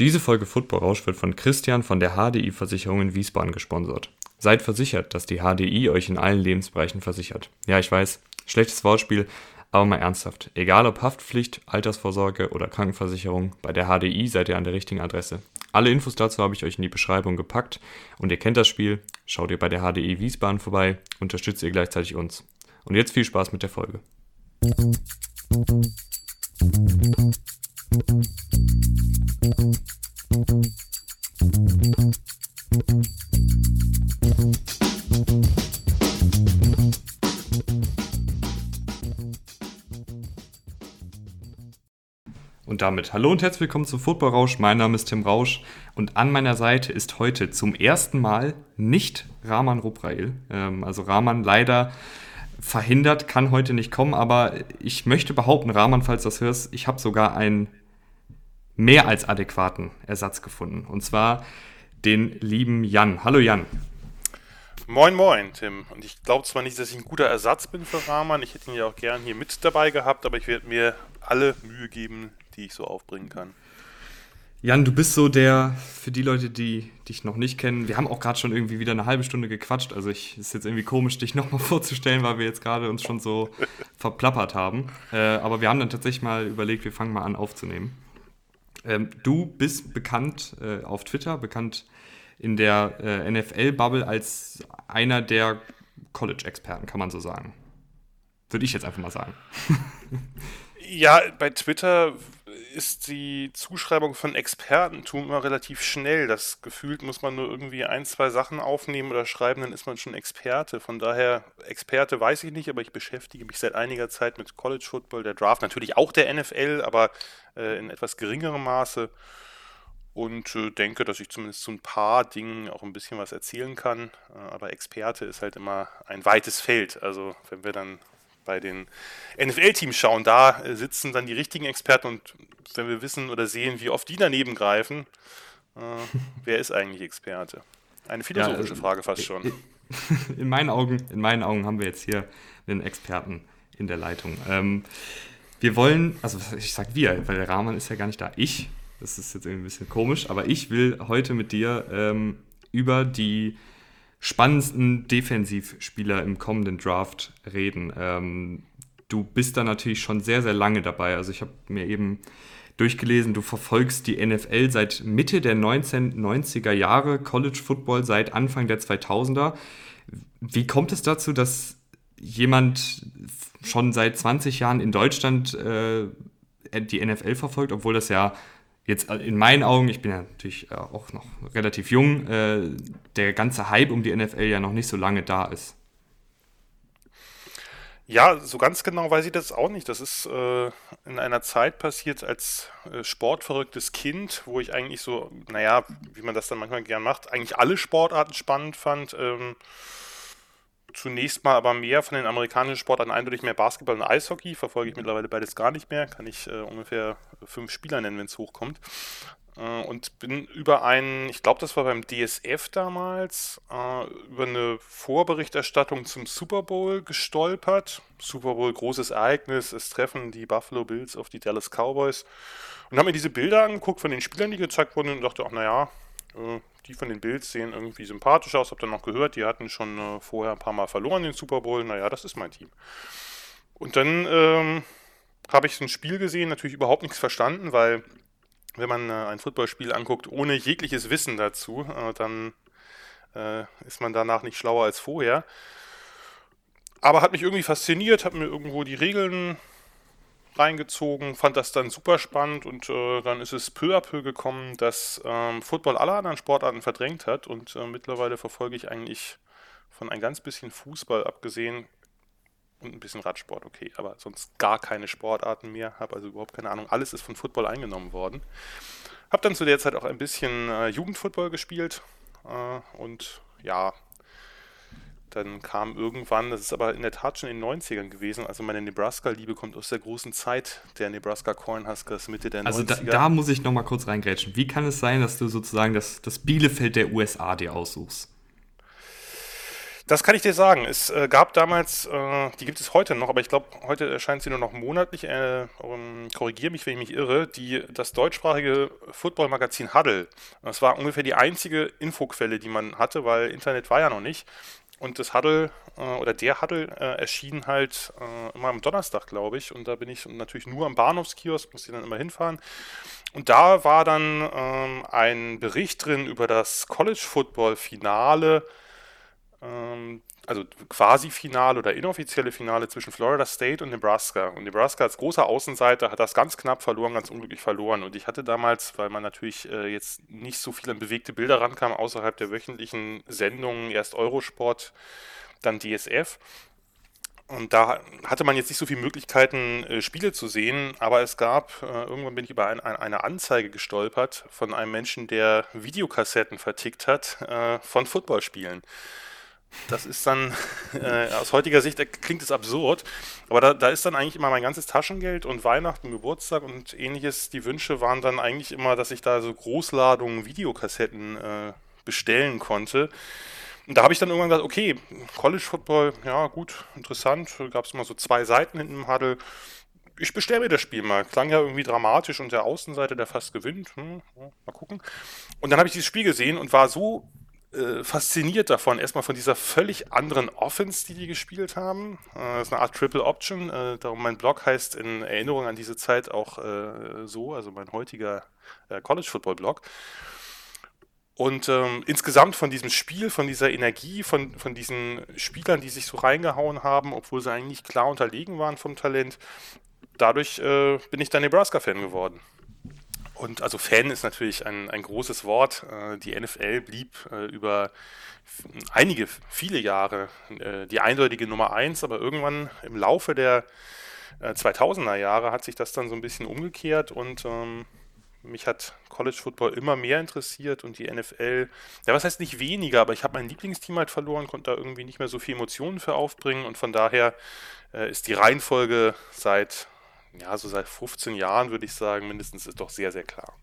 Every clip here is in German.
Diese Folge Football Rausch wird von Christian von der HDI Versicherung in Wiesbaden gesponsert. Seid versichert, dass die HDI euch in allen Lebensbereichen versichert. Ja, ich weiß, schlechtes Wortspiel, aber mal ernsthaft. Egal ob Haftpflicht, Altersvorsorge oder Krankenversicherung, bei der HDI seid ihr an der richtigen Adresse. Alle Infos dazu habe ich euch in die Beschreibung gepackt und ihr kennt das Spiel. Schaut ihr bei der HDI Wiesbaden vorbei, unterstützt ihr gleichzeitig uns. Und jetzt viel Spaß mit der Folge. Und damit hallo und herzlich willkommen zum Football Rausch. Mein Name ist Tim Rausch und an meiner Seite ist heute zum ersten Mal nicht Rahman Ruprail. Ähm, also Rahman leider verhindert, kann heute nicht kommen, aber ich möchte behaupten, Rahman, falls du das hörst, ich habe sogar einen mehr als adäquaten Ersatz gefunden. Und zwar den lieben Jan. Hallo Jan. Moin, moin, Tim. Und ich glaube zwar nicht, dass ich ein guter Ersatz bin für Rahman, ich hätte ihn ja auch gern hier mit dabei gehabt, aber ich werde mir alle Mühe geben, die ich so aufbringen kann. Jan, du bist so der, für die Leute, die dich noch nicht kennen, wir haben auch gerade schon irgendwie wieder eine halbe Stunde gequatscht, also ich ist jetzt irgendwie komisch, dich nochmal vorzustellen, weil wir jetzt gerade uns schon so verplappert haben. Äh, aber wir haben dann tatsächlich mal überlegt, wir fangen mal an aufzunehmen. Ähm, du bist bekannt äh, auf Twitter, bekannt in der äh, NFL-Bubble als einer der College-Experten, kann man so sagen. Würde ich jetzt einfach mal sagen. ja, bei Twitter ist die Zuschreibung von Expertentum immer relativ schnell. Das gefühlt muss man nur irgendwie ein, zwei Sachen aufnehmen oder schreiben, dann ist man schon Experte. Von daher, Experte weiß ich nicht, aber ich beschäftige mich seit einiger Zeit mit College Football, der Draft, natürlich auch der NFL, aber äh, in etwas geringerem Maße. Und äh, denke, dass ich zumindest zu ein paar Dingen auch ein bisschen was erzählen kann. Äh, aber Experte ist halt immer ein weites Feld. Also wenn wir dann bei den NFL-Teams schauen, da äh, sitzen dann die richtigen Experten und wenn wir wissen oder sehen, wie oft die daneben greifen, äh, wer ist eigentlich Experte? Eine philosophische ja, Frage fast schon. In meinen, Augen, in meinen Augen haben wir jetzt hier einen Experten in der Leitung. Ähm, wir wollen, also ich sag wir, weil der Rahman ist ja gar nicht da. Ich, das ist jetzt irgendwie ein bisschen komisch, aber ich will heute mit dir ähm, über die spannendsten Defensivspieler im kommenden Draft reden. Ähm, du bist da natürlich schon sehr, sehr lange dabei. Also ich habe mir eben durchgelesen, du verfolgst die NFL seit Mitte der 1990er Jahre, College Football seit Anfang der 2000er. Wie kommt es dazu, dass jemand schon seit 20 Jahren in Deutschland äh, die NFL verfolgt, obwohl das ja jetzt äh, in meinen Augen, ich bin ja natürlich äh, auch noch relativ jung, äh, der ganze Hype um die NFL ja noch nicht so lange da ist. Ja, so ganz genau weiß ich das auch nicht. Das ist äh, in einer Zeit passiert als äh, sportverrücktes Kind, wo ich eigentlich so, naja, wie man das dann manchmal gern macht, eigentlich alle Sportarten spannend fand. Ähm, zunächst mal aber mehr von den amerikanischen Sportarten eindeutig mehr Basketball und Eishockey. Verfolge ich mittlerweile beides gar nicht mehr. Kann ich äh, ungefähr fünf Spieler nennen, wenn es hochkommt. Äh, und bin über einen, ich glaube, das war beim DSF damals, äh, über eine Vorberichterstattung zum Super Bowl gestolpert. Super Bowl, großes Ereignis. Es treffen die Buffalo Bills auf die Dallas Cowboys. Und habe mir diese Bilder angeguckt von den Spielern, die gezeigt wurden und dachte, ach naja, äh, die von den Bills sehen irgendwie sympathisch aus. Hab dann noch gehört, die hatten schon äh, vorher ein paar Mal verloren den Super Bowl. Naja, das ist mein Team. Und dann ähm, habe ich so ein Spiel gesehen, natürlich überhaupt nichts verstanden, weil wenn man äh, ein Footballspiel anguckt ohne jegliches Wissen dazu, äh, dann äh, ist man danach nicht schlauer als vorher. Aber hat mich irgendwie fasziniert, hat mir irgendwo die Regeln reingezogen, fand das dann super spannend und äh, dann ist es peu à peu gekommen, dass ähm, Football alle anderen Sportarten verdrängt hat und äh, mittlerweile verfolge ich eigentlich von ein ganz bisschen Fußball abgesehen und ein bisschen Radsport, okay, aber sonst gar keine Sportarten mehr, habe also überhaupt keine Ahnung, alles ist von Football eingenommen worden. Habe dann zu der Zeit auch ein bisschen äh, Jugendfootball gespielt äh, und ja, dann kam irgendwann, das ist aber in der Tat schon in den 90ern gewesen, also meine Nebraska-Liebe kommt aus der großen Zeit der Nebraska Cornhuskers Mitte der also 90er. Also da, da, muss ich nochmal kurz reingrätschen. Wie kann es sein, dass du sozusagen das, das Bielefeld der USA dir aussuchst? Das kann ich dir sagen. Es äh, gab damals, äh, die gibt es heute noch, aber ich glaube, heute erscheint sie nur noch monatlich. Äh, um, Korrigiere mich, wenn ich mich irre. Die, das deutschsprachige Football-Magazin Huddle. Das war ungefähr die einzige Infoquelle, die man hatte, weil Internet war ja noch nicht. Und das Huddle äh, oder der Huddle äh, erschien halt äh, immer am Donnerstag, glaube ich. Und da bin ich natürlich nur am Bahnhofskiosk, musste dann immer hinfahren. Und da war dann ähm, ein Bericht drin über das College Football Finale also quasi Finale oder inoffizielle Finale zwischen Florida State und Nebraska. Und Nebraska als großer Außenseiter hat das ganz knapp verloren, ganz unglücklich verloren. Und ich hatte damals, weil man natürlich äh, jetzt nicht so viel an bewegte Bilder rankam, außerhalb der wöchentlichen Sendungen, erst Eurosport, dann DSF. Und da hatte man jetzt nicht so viele Möglichkeiten, äh, Spiele zu sehen, aber es gab, äh, irgendwann bin ich über ein, ein, eine Anzeige gestolpert von einem Menschen, der Videokassetten vertickt hat von Footballspielen. Das ist dann, äh, aus heutiger Sicht klingt es absurd, aber da, da ist dann eigentlich immer mein ganzes Taschengeld und Weihnachten, Geburtstag und ähnliches. Die Wünsche waren dann eigentlich immer, dass ich da so Großladungen Videokassetten äh, bestellen konnte. Und da habe ich dann irgendwann gesagt, okay, College Football, ja gut, interessant. Gab es immer so zwei Seiten hinten im Huddle. Ich bestelle mir das Spiel mal. Klang ja irgendwie dramatisch und der Außenseite, der fast gewinnt. Hm, mal gucken. Und dann habe ich dieses Spiel gesehen und war so äh, fasziniert davon. Erstmal von dieser völlig anderen Offense, die die gespielt haben. Äh, das ist eine Art Triple Option. Äh, darum mein Blog heißt in Erinnerung an diese Zeit auch äh, so, also mein heutiger äh, College Football Blog. Und ähm, insgesamt von diesem Spiel, von dieser Energie, von, von diesen Spielern, die sich so reingehauen haben, obwohl sie eigentlich klar unterlegen waren vom Talent, dadurch äh, bin ich dann Nebraska-Fan geworden. Und also Fan ist natürlich ein, ein großes Wort. Äh, die NFL blieb äh, über einige, viele Jahre äh, die eindeutige Nummer eins, aber irgendwann im Laufe der 2000er Jahre hat sich das dann so ein bisschen umgekehrt. Und ähm, mich hat College Football immer mehr interessiert und die NFL, ja, was heißt nicht weniger, aber ich habe mein Lieblingsteam halt verloren, konnte da irgendwie nicht mehr so viel Emotionen für aufbringen. Und von daher äh, ist die Reihenfolge seit ja, so seit 15 Jahren würde ich sagen, mindestens ist doch sehr, sehr klar.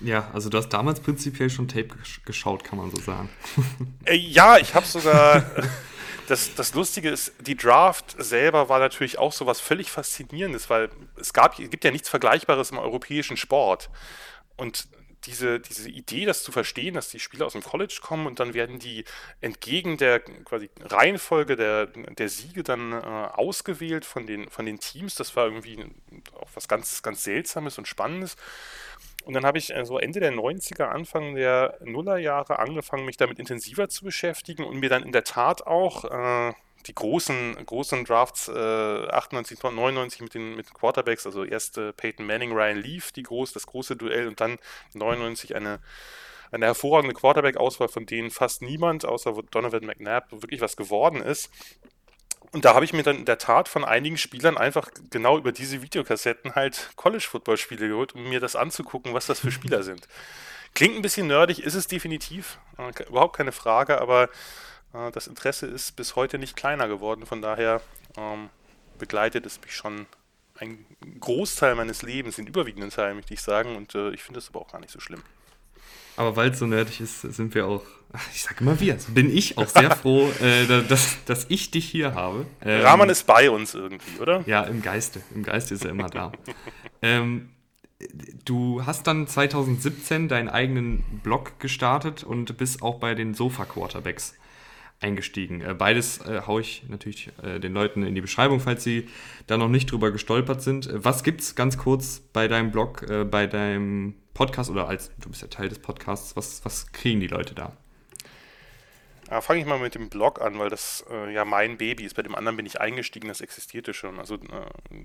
Ja, also du hast damals prinzipiell schon Tape geschaut, kann man so sagen. Äh, ja, ich habe sogar. das, das Lustige ist, die Draft selber war natürlich auch so was völlig Faszinierendes, weil es gab, es gibt ja nichts Vergleichbares im europäischen Sport. Und diese, diese Idee, das zu verstehen, dass die Spieler aus dem College kommen und dann werden die entgegen der quasi Reihenfolge der, der Siege dann äh, ausgewählt von den, von den Teams, das war irgendwie auch was ganz, ganz Seltsames und Spannendes. Und dann habe ich äh, so Ende der 90er, Anfang der Nullerjahre angefangen, mich damit intensiver zu beschäftigen und mir dann in der Tat auch äh, die großen, großen Drafts äh, 98, 99 mit den, mit den Quarterbacks, also erst äh, Peyton Manning, Ryan Leaf, die groß, das große Duell und dann 99 eine, eine hervorragende Quarterback-Auswahl, von denen fast niemand, außer Donovan McNabb, wirklich was geworden ist. Und da habe ich mir dann in der Tat von einigen Spielern einfach genau über diese Videokassetten halt College-Football-Spiele geholt, um mir das anzugucken, was das für Spieler sind. Klingt ein bisschen nerdig, ist es definitiv, äh, überhaupt keine Frage, aber das Interesse ist bis heute nicht kleiner geworden. Von daher ähm, begleitet es mich schon ein Großteil meines Lebens, den überwiegenden Teil, möchte ich sagen. Und äh, ich finde es aber auch gar nicht so schlimm. Aber weil es so nerdig ist, sind wir auch, ich sage immer wir, also bin ich auch sehr froh, äh, dass, dass ich dich hier habe. Ähm, Rahman ist bei uns irgendwie, oder? Ja, im Geiste. Im Geiste ist er immer da. ähm, du hast dann 2017 deinen eigenen Blog gestartet und bist auch bei den Sofa-Quarterbacks eingestiegen. Äh, beides äh, haue ich natürlich äh, den Leuten in die Beschreibung, falls sie da noch nicht drüber gestolpert sind. Äh, was gibt es ganz kurz bei deinem Blog, äh, bei deinem Podcast oder als du bist ja Teil des Podcasts, was, was kriegen die Leute da? Ja, Fange ich mal mit dem Blog an, weil das äh, ja mein Baby ist. Bei dem anderen bin ich eingestiegen, das existierte schon. Also äh,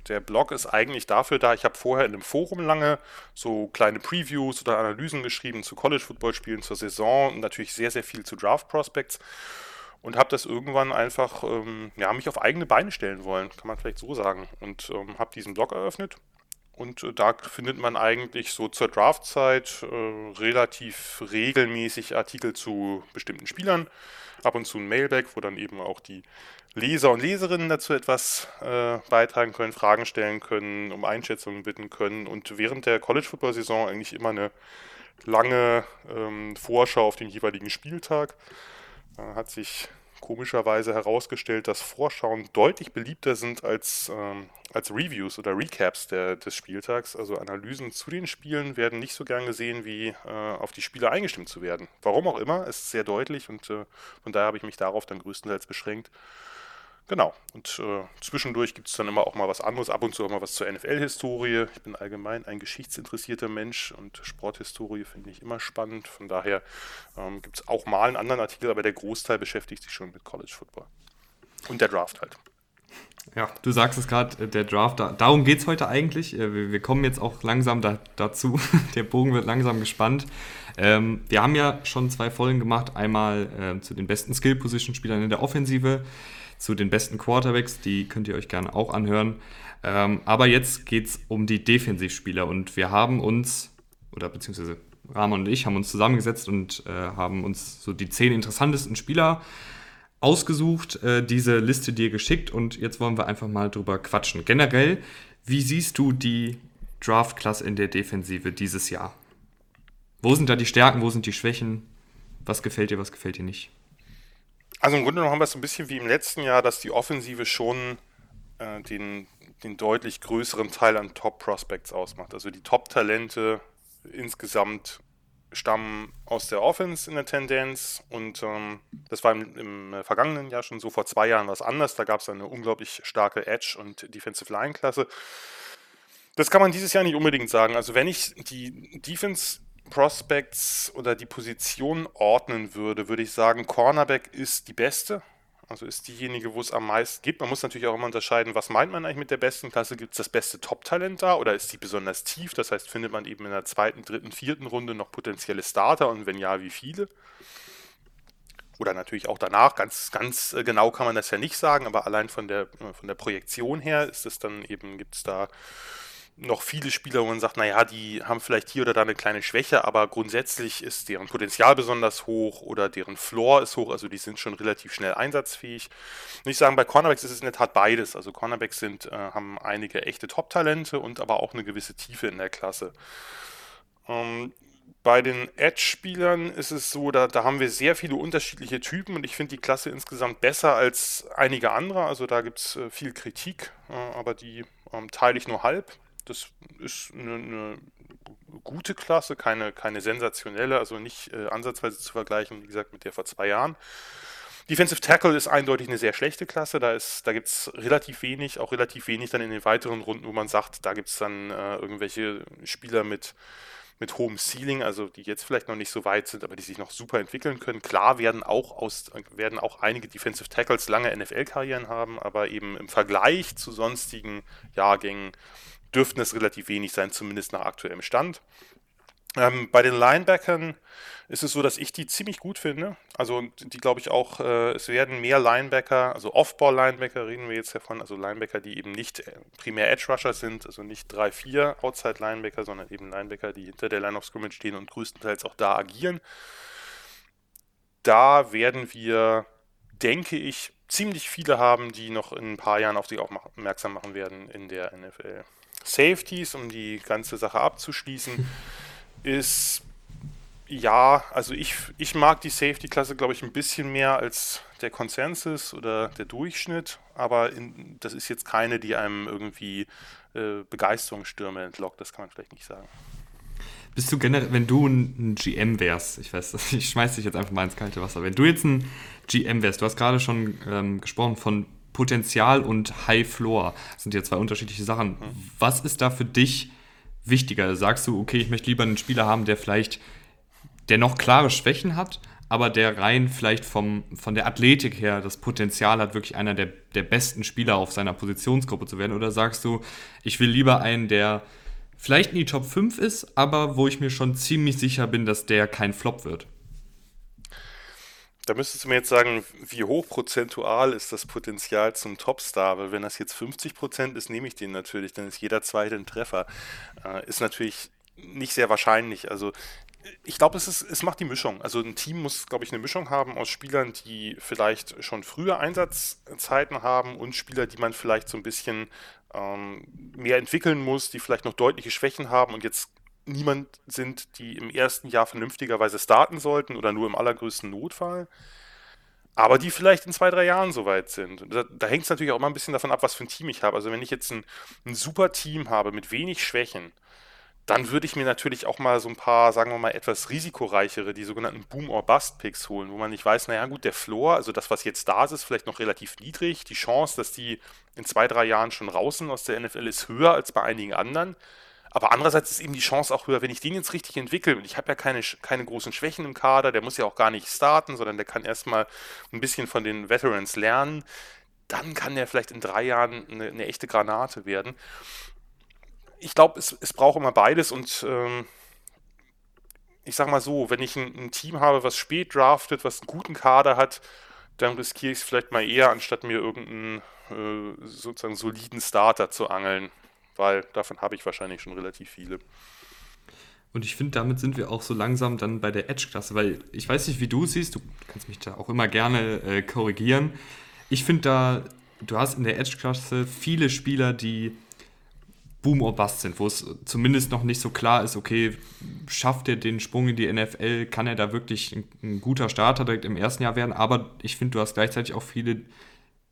der Blog ist eigentlich dafür da, ich habe vorher in einem Forum lange so kleine Previews oder Analysen geschrieben zu College-Football-Spielen zur Saison und natürlich sehr, sehr viel zu Draft-Prospects und habe das irgendwann einfach, ähm, ja, mich auf eigene Beine stellen wollen, kann man vielleicht so sagen. Und ähm, habe diesen Blog eröffnet und äh, da findet man eigentlich so zur Draftzeit äh, relativ regelmäßig Artikel zu bestimmten Spielern, ab und zu ein Mailback, wo dann eben auch die Leser und Leserinnen dazu etwas äh, beitragen können, Fragen stellen können, um Einschätzungen bitten können und während der College-Football-Saison eigentlich immer eine lange ähm, Vorschau auf den jeweiligen Spieltag hat sich komischerweise herausgestellt, dass Vorschauen deutlich beliebter sind als, ähm, als Reviews oder Recaps der, des Spieltags. Also Analysen zu den Spielen werden nicht so gern gesehen, wie äh, auf die Spiele eingestimmt zu werden. Warum auch immer, ist sehr deutlich und äh, von daher habe ich mich darauf dann größtenteils beschränkt. Genau. Und äh, zwischendurch gibt es dann immer auch mal was anderes, ab und zu auch mal was zur NFL-Historie. Ich bin allgemein ein geschichtsinteressierter Mensch und Sporthistorie finde ich immer spannend. Von daher ähm, gibt es auch mal einen anderen Artikel, aber der Großteil beschäftigt sich schon mit College Football. Und der Draft halt. Ja, du sagst es gerade, äh, der Draft, da, darum geht es heute eigentlich. Äh, wir, wir, kommen jetzt auch langsam da, dazu. der Bogen wird langsam gespannt. Ähm, wir haben ja schon zwei Folgen gemacht. Einmal äh, zu den besten Skill-Position-Spielern in der Offensive zu den besten Quarterbacks, die könnt ihr euch gerne auch anhören. Ähm, aber jetzt geht es um die Defensivspieler und wir haben uns, oder beziehungsweise Rahman und ich haben uns zusammengesetzt und äh, haben uns so die zehn interessantesten Spieler ausgesucht, äh, diese Liste dir geschickt und jetzt wollen wir einfach mal drüber quatschen. Generell, wie siehst du die Draft-Klasse in der Defensive dieses Jahr? Wo sind da die Stärken, wo sind die Schwächen? Was gefällt dir, was gefällt dir nicht? Also im Grunde genommen haben wir es so ein bisschen wie im letzten Jahr, dass die Offensive schon äh, den, den deutlich größeren Teil an Top-Prospects ausmacht. Also die Top-Talente insgesamt stammen aus der Offense in der Tendenz und ähm, das war im, im, vergangenen Jahr schon so, vor zwei Jahren was anders. Da gab es eine unglaublich starke Edge- und Defensive Line-Klasse. Das kann man dieses Jahr nicht unbedingt sagen. Also wenn ich die Defense Prospects oder die Position ordnen würde, würde ich sagen, Cornerback ist die beste. Also ist diejenige, wo es am meisten gibt. Man muss natürlich auch immer unterscheiden, was meint man eigentlich mit der besten Klasse? Gibt es das beste Top-Talent da oder ist die besonders tief? Das heißt, findet man eben in der zweiten, dritten, vierten Runde noch potenzielle Starter und wenn ja, wie viele? Oder natürlich auch danach, ganz, ganz äh, genau kann man das ja nicht sagen, aber allein von der, äh, von der Projektion her ist es dann eben, gibt es da noch viele Spieler, wo man sagt, naja, die haben vielleicht hier oder da eine kleine Schwäche, aber grundsätzlich ist deren Potenzial besonders hoch oder deren Floor ist hoch, also die sind schon relativ schnell einsatzfähig. Und ich sagen, bei Cornerbacks ist es in der Tat beides. Also Cornerbacks sind, äh, haben einige echte Top-Talente und aber auch eine gewisse Tiefe in der Klasse. Ähm, bei den Edge-Spielern ist es so, da, da haben wir sehr viele unterschiedliche Typen und ich finde die Klasse insgesamt besser als einige andere. Also da gibt es äh, viel Kritik, äh, aber die ähm, teile ich nur halb. Das ist eine, eine, gute Klasse, keine, keine sensationelle, also nicht äh, ansatzweise zu vergleichen, wie gesagt, mit der vor zwei Jahren. Defensive Tackle ist eindeutig eine sehr schlechte Klasse. Da, da gibt es relativ wenig, auch relativ wenig dann in den weiteren Runden, wo man sagt, da gibt es dann äh, irgendwelche Spieler mit, mit hohem Ceiling, also die jetzt vielleicht noch nicht so weit sind, aber die sich noch super entwickeln können. Klar werden auch, aus, werden auch einige Defensive Tackles lange NFL-Karrieren haben, aber eben im Vergleich zu sonstigen Jahrgängen dürften es relativ wenig sein, zumindest nach aktuellem Stand. Ähm, bei den Linebackern ist es so, dass ich die ziemlich gut finde. Also die glaube ich auch, äh, es werden mehr Linebacker, also Off-Ball-Linebacker reden wir jetzt davon, also Linebacker, die eben nicht äh, primär Edge-Rusher sind, also nicht 3-4 Outside-Linebacker, sondern eben Linebacker, die hinter der Line of Scrimmage stehen und größtenteils auch da agieren. Da werden wir, denke ich, ziemlich viele haben, die noch in ein paar Jahren auf sich aufmerksam machen werden in der NFL. Safeties, um die ganze Sache abzuschließen, ist ja, also ich, ich mag die Safety-Klasse, glaube ich, ein bisschen mehr als der Konsensus oder der Durchschnitt, aber in, das ist jetzt keine, die einem irgendwie äh, Begeisterungsstürme entlockt, das kann man vielleicht nicht sagen. Bist du generell, wenn du ein, GM wärst, ich weiß, ich schmeiß dich jetzt einfach mal ins kalte Wasser, wenn du jetzt ein GM wärst, du hast gerade schon ähm, gesprochen von Potenzial und High Floor. Das sind ja zwei unterschiedliche Sachen. Was ist da für dich wichtiger? Sagst du, okay, ich möchte lieber einen Spieler haben, der vielleicht, der noch klare Schwächen hat, aber der rein vielleicht vom, von der Athletik her das Potenzial hat, wirklich einer der, der besten Spieler auf seiner Positionsgruppe zu werden? Oder sagst du, ich will lieber einen, der vielleicht in die Top 5 ist, aber wo ich mir schon ziemlich sicher bin, dass der kein Flop wird? Da müsstest du mir jetzt sagen, wie hoch prozentual ist das Potenzial zum Topstar? Weil wenn das jetzt 50 Prozent ist, nehme ich den natürlich, dann ist jeder zweite ein Treffer. Äh, ist natürlich nicht sehr wahrscheinlich. Also ich glaube, es, es macht die Mischung. Also ein Team muss, glaube ich, eine Mischung haben aus Spielern, die vielleicht schon früher Einsatzzeiten haben und Spieler, die man vielleicht so ein bisschen ähm, mehr entwickeln muss, die vielleicht noch deutliche Schwächen haben und jetzt niemand sind, die im ersten Jahr vernünftigerweise starten sollten oder nur im allergrößten Notfall. aber die vielleicht in zwei, drei Jahren soweit sind. Da, da hängt es natürlich auch immer ein bisschen davon ab, was für ein Team ich habe. Also wenn ich jetzt ein, ein super Team habe mit wenig Schwächen, dann würde ich mir natürlich auch mal so ein paar, sagen wir mal, etwas risikoreichere, die sogenannten Boom-or-Bust-Picks holen, wo man nicht weiß, naja gut, der Floor, also das, was jetzt da ist, ist vielleicht noch relativ niedrig. Die Chance, dass die in zwei, drei Jahren schon raus sind aus der NFL, ist höher als bei einigen anderen. Aber andererseits ist eben die Chance auch höher, wenn ich den jetzt richtig entwickle. Und ich habe ja keine, keine großen Schwächen im Kader, der muss ja auch gar nicht starten, sondern der kann erstmal ein bisschen von den Veterans lernen. Dann kann der vielleicht in drei Jahren eine, eine echte Granate werden. Ich glaube, es, es braucht immer beides und ähm, ich sag mal so, wenn ich ein, ein, Team habe, was spät draftet, was einen guten Kader hat, dann riskiere ich es vielleicht mal eher, anstatt mir irgendeinen äh, sozusagen soliden Starter zu angeln weil davon habe ich wahrscheinlich schon relativ viele. Und ich finde, damit sind wir auch so langsam dann bei der Edge-Klasse, weil ich weiß nicht, wie du siehst, du kannst mich da auch immer gerne äh, korrigieren. Ich finde da, du hast in der Edge-Klasse viele Spieler, die Boom or Bust sind, wo es zumindest noch nicht so klar ist, okay, schafft er den Sprung in die NFL, kann er da wirklich ein, ein guter Starter direkt im ersten Jahr werden, aber ich finde, du hast gleichzeitig auch viele,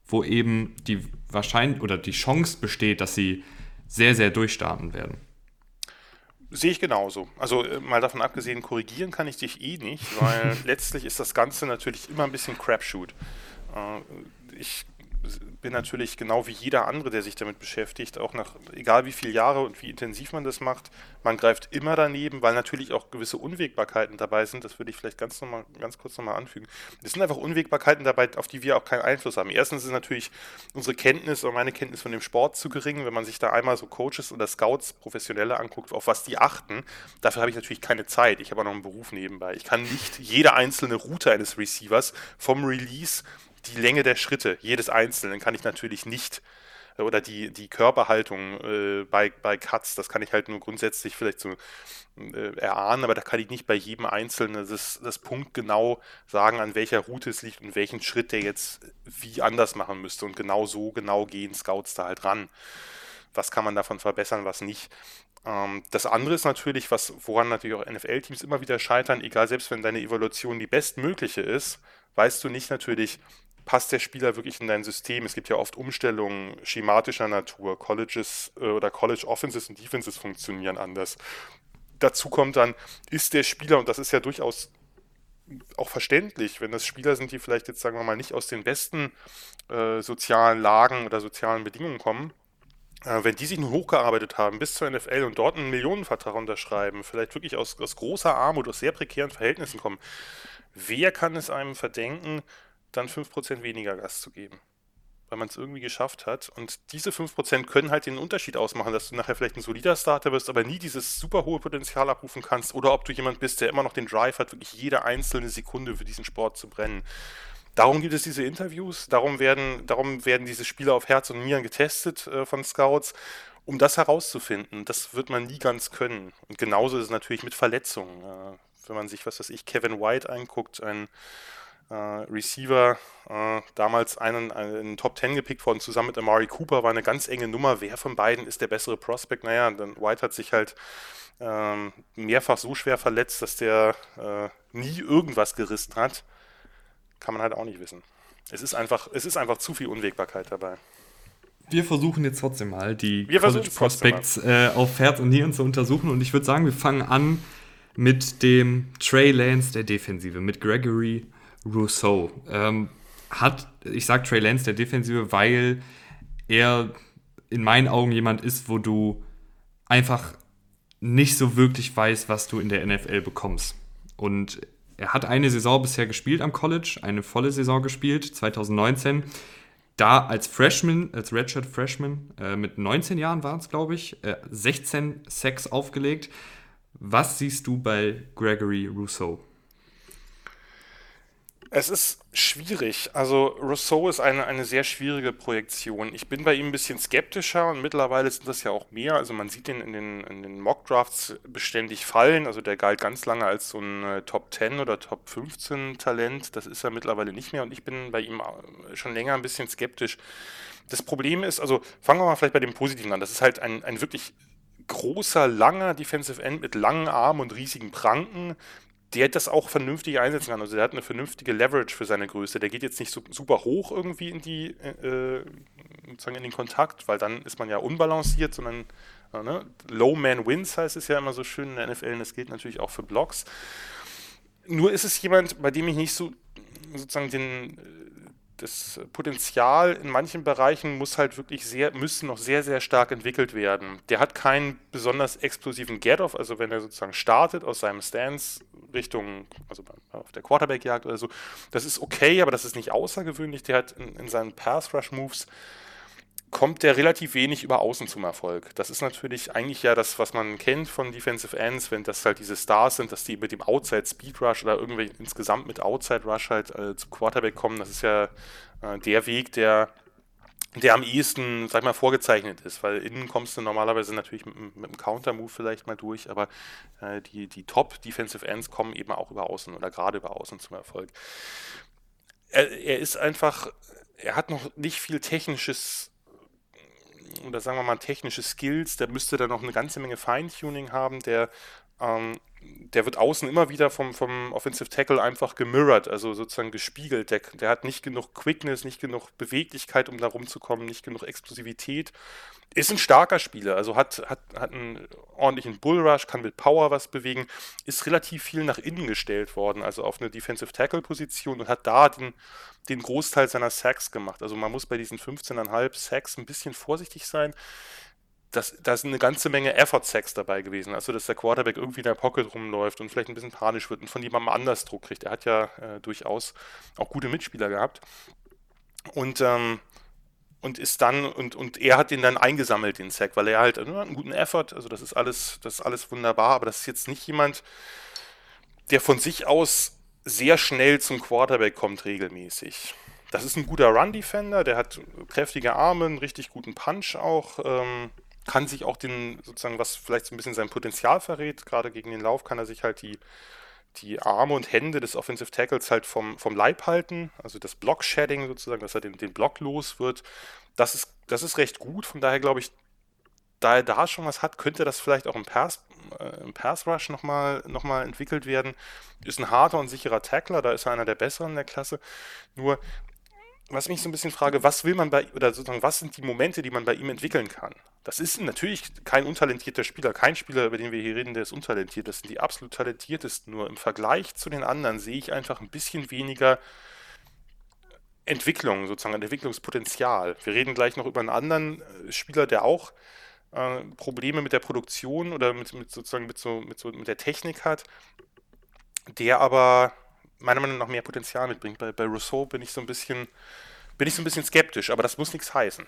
wo eben die Wahrscheinlichkeit oder die Chance besteht, dass sie sehr, sehr durchstarten werden. Sehe ich genauso. Also äh, mal davon abgesehen, korrigieren kann ich dich eh nicht, weil letztlich ist das Ganze natürlich immer ein bisschen Crapshoot. Äh, ich bin natürlich genau wie jeder andere, der sich damit beschäftigt, auch nach, egal wie viele Jahre und wie intensiv man das macht, man greift immer daneben, weil natürlich auch gewisse Unwägbarkeiten dabei sind. Das würde ich vielleicht ganz, noch mal, ganz kurz nochmal anfügen. Es sind einfach Unwägbarkeiten dabei, auf die wir auch keinen Einfluss haben. Erstens ist natürlich unsere Kenntnis oder meine Kenntnis von dem Sport zu gering, wenn man sich da einmal so Coaches oder Scouts, Professionelle anguckt, auf was die achten. Dafür habe ich natürlich keine Zeit. Ich habe auch noch einen Beruf nebenbei. Ich kann nicht jede einzelne Route eines Receivers vom Release die Länge der Schritte jedes Einzelnen kann ich natürlich nicht äh, oder die, die Körperhaltung äh, bei, bei Cuts, das kann ich halt nur grundsätzlich vielleicht so äh, erahnen, aber da kann ich nicht bei jedem Einzelnen das, das Punkt genau sagen, an welcher Route es liegt und welchen Schritt der jetzt wie anders machen müsste. Und genau so genau gehen Scouts da halt ran. Was kann man davon verbessern, was nicht? Ähm, das andere ist natürlich, was, woran natürlich auch NFL-Teams immer wieder scheitern, egal selbst wenn deine Evaluation die bestmögliche ist, weißt du nicht natürlich, passt der Spieler wirklich in dein System? Es gibt ja oft Umstellungen schematischer Natur. Colleges äh, oder College Offenses und Defenses funktionieren anders. Dazu kommt dann, ist der Spieler, und das ist ja durchaus auch verständlich, wenn das Spieler sind, die vielleicht jetzt, sagen wir mal, nicht aus den besten äh, sozialen Lagen oder sozialen Bedingungen kommen, äh, wenn die sich nun hochgearbeitet haben bis zur NFL und dort einen Millionenvertrag unterschreiben, vielleicht wirklich aus, aus großer Armut, aus sehr prekären Verhältnissen kommen, wer kann es einem verdenken, dann 5% weniger Gas zu geben. Weil man es irgendwie geschafft hat. Und diese 5% können halt den Unterschied ausmachen, dass du nachher vielleicht ein solider Starter wirst, aber nie dieses super hohe Potenzial abrufen kannst. Oder ob du jemand bist, der immer noch den Drive hat, wirklich jede einzelne Sekunde für diesen Sport zu brennen. Darum gibt es diese Interviews, darum werden, darum werden diese Spieler auf Herz und Nieren getestet äh, von Scouts, um das herauszufinden. Das wird man nie ganz können. Und genauso ist es natürlich mit Verletzungen. Äh, wenn man sich, was weiß ich, Kevin White anguckt, ein Receiver, äh, damals einen, einen Top 10 gepickt worden, zusammen mit Amari Cooper, war eine ganz enge Nummer. Wer von beiden ist der bessere Prospect? Naja, dann White hat sich halt ähm, mehrfach so schwer verletzt, dass der äh, nie irgendwas gerissen hat. Kann man halt auch nicht wissen. Es ist einfach, es ist einfach zu viel Unwägbarkeit dabei. Wir versuchen jetzt trotzdem mal die College Prospects äh, auf Herz und Nieren zu untersuchen und ich würde sagen, wir fangen an mit dem Trey Lance der Defensive, mit Gregory Rousseau. Ähm, hat, ich sage Trey Lance der Defensive, weil er in meinen Augen jemand ist, wo du einfach nicht so wirklich weißt, was du in der NFL bekommst. Und er hat eine Saison bisher gespielt am College, eine volle Saison gespielt, 2019. Da als Freshman, als Redshirt Freshman, äh, mit 19 Jahren waren es, glaube ich, äh, 16 Sacks aufgelegt. Was siehst du bei Gregory Rousseau? Es ist schwierig. Also Rousseau ist eine, eine sehr schwierige Projektion. Ich bin bei ihm ein bisschen skeptischer und mittlerweile sind das ja auch mehr. Also man sieht ihn in den, in den Mock-Drafts beständig fallen. Also der galt ganz lange als so ein äh, Top 10 oder Top 15 Talent. Das ist er mittlerweile nicht mehr und ich bin bei ihm äh, schon länger ein bisschen skeptisch. Das Problem ist, also fangen wir mal vielleicht bei dem Positiven an. Das ist halt ein, ein wirklich großer, langer Defensive End mit langen Armen und riesigen Pranken, der das auch vernünftig einsetzen kann. Also der hat eine vernünftige Leverage für seine Größe. Der geht jetzt nicht so super hoch irgendwie in die äh, sozusagen in den Kontakt, weil dann ist man ja unbalanciert, sondern äh, ne? Low Man Wins heißt es ja immer so schön in der NFL und das gilt natürlich auch für Blocks. Nur ist es jemand, bei dem ich nicht so sozusagen den das Potenzial in manchen Bereichen muss halt wirklich sehr, müssen noch sehr, sehr stark entwickelt werden. Der hat keinen besonders explosiven Get-Off, also wenn er sozusagen startet aus seinem Stance Richtung, also auf der Quarterback-Jagd oder so, das ist okay, aber das ist nicht außergewöhnlich. Der hat in, in seinen Pass-Rush-Moves kommt der relativ wenig über Außen zum Erfolg. Das ist natürlich eigentlich ja das, was man kennt von Defensive Ends, wenn das halt diese Stars sind, dass die mit dem Outside Speed Rush oder irgendwie insgesamt mit Outside Rush halt äh, zu Quarterback kommen. Das ist ja äh, der Weg, der, der am ehesten, sag ich mal, vorgezeichnet ist, weil innen kommst du normalerweise natürlich mit, mit einem Counter-Move vielleicht mal durch, aber äh, die, die Top-Defensive Ends kommen eben auch über Außen oder gerade über Außen zum Erfolg. Er, er ist einfach, er hat noch nicht viel technisches oder sagen wir mal technische Skills, der müsste da noch eine ganze Menge Feintuning haben, der ähm, der wird außen immer wieder vom, vom Offensive Tackle einfach gemirrored, also sozusagen gespiegelt. Der, der hat nicht genug Quickness, nicht genug Beweglichkeit, um da rumzukommen, nicht genug Explosivität. Ist ein starker Spieler, also hat, hat, hat einen ordentlichen Bullrush, kann mit Power was bewegen, ist relativ viel nach innen gestellt worden, also auf eine Defensive Tackle-Position und hat da den, den Großteil seiner Sacks gemacht. Also man muss bei diesen 15,5 Sacks ein bisschen vorsichtig sein das, da sind eine ganze Menge Effort-Sex dabei gewesen. Also, dass der Quarterback irgendwie in der Pocket rumläuft und vielleicht ein bisschen panisch wird und von jemandem anders Druck kriegt. Er hat ja äh, durchaus auch gute Mitspieler gehabt. Und, ähm, und ist dann, und, und er hat den dann eingesammelt, den Sack, weil er halt äh, einen guten Effort, also das ist alles, das ist alles wunderbar, aber das ist jetzt nicht jemand, der von sich aus sehr schnell zum Quarterback kommt, regelmäßig. Das ist ein guter Run-Defender, der hat kräftige Arme, einen richtig guten Punch auch. Ähm, kann sich auch den, sozusagen, was vielleicht so ein bisschen sein Potenzial verrät, gerade gegen den Lauf, kann er sich halt die, die Arme und Hände des Offensive Tackles halt vom, vom Leib halten, also das Block-Shedding sozusagen, dass er den, den Block los wird. Das ist, das ist recht gut, von daher glaube ich, da er da schon was hat, könnte das vielleicht auch im Pass, äh, im Pass Rush nochmal noch mal entwickelt werden. Ist ein harter und sicherer Tackler, da ist er einer der besseren in der Klasse. Nur was mich so ein bisschen frage, was will man bei, oder sozusagen, was sind die Momente, die man bei ihm entwickeln kann? Das ist natürlich kein untalentierter Spieler, kein Spieler, über den wir hier reden, der ist untalentiert. Das sind die absolut talentiertesten. Nur im Vergleich zu den anderen sehe ich einfach ein bisschen weniger Entwicklung, sozusagen ein Entwicklungspotenzial. Wir reden gleich noch über einen anderen äh, Spieler, der auch äh, Probleme mit der Produktion oder mit, mit sozusagen mit, so, mit, so, mit der Technik hat, der aber meiner Meinung nach mehr Potenzial mitbringt. Bei, bei Rousseau bin ich so ein bisschen, bin ich so ein bisschen skeptisch, aber das muss nichts heißen.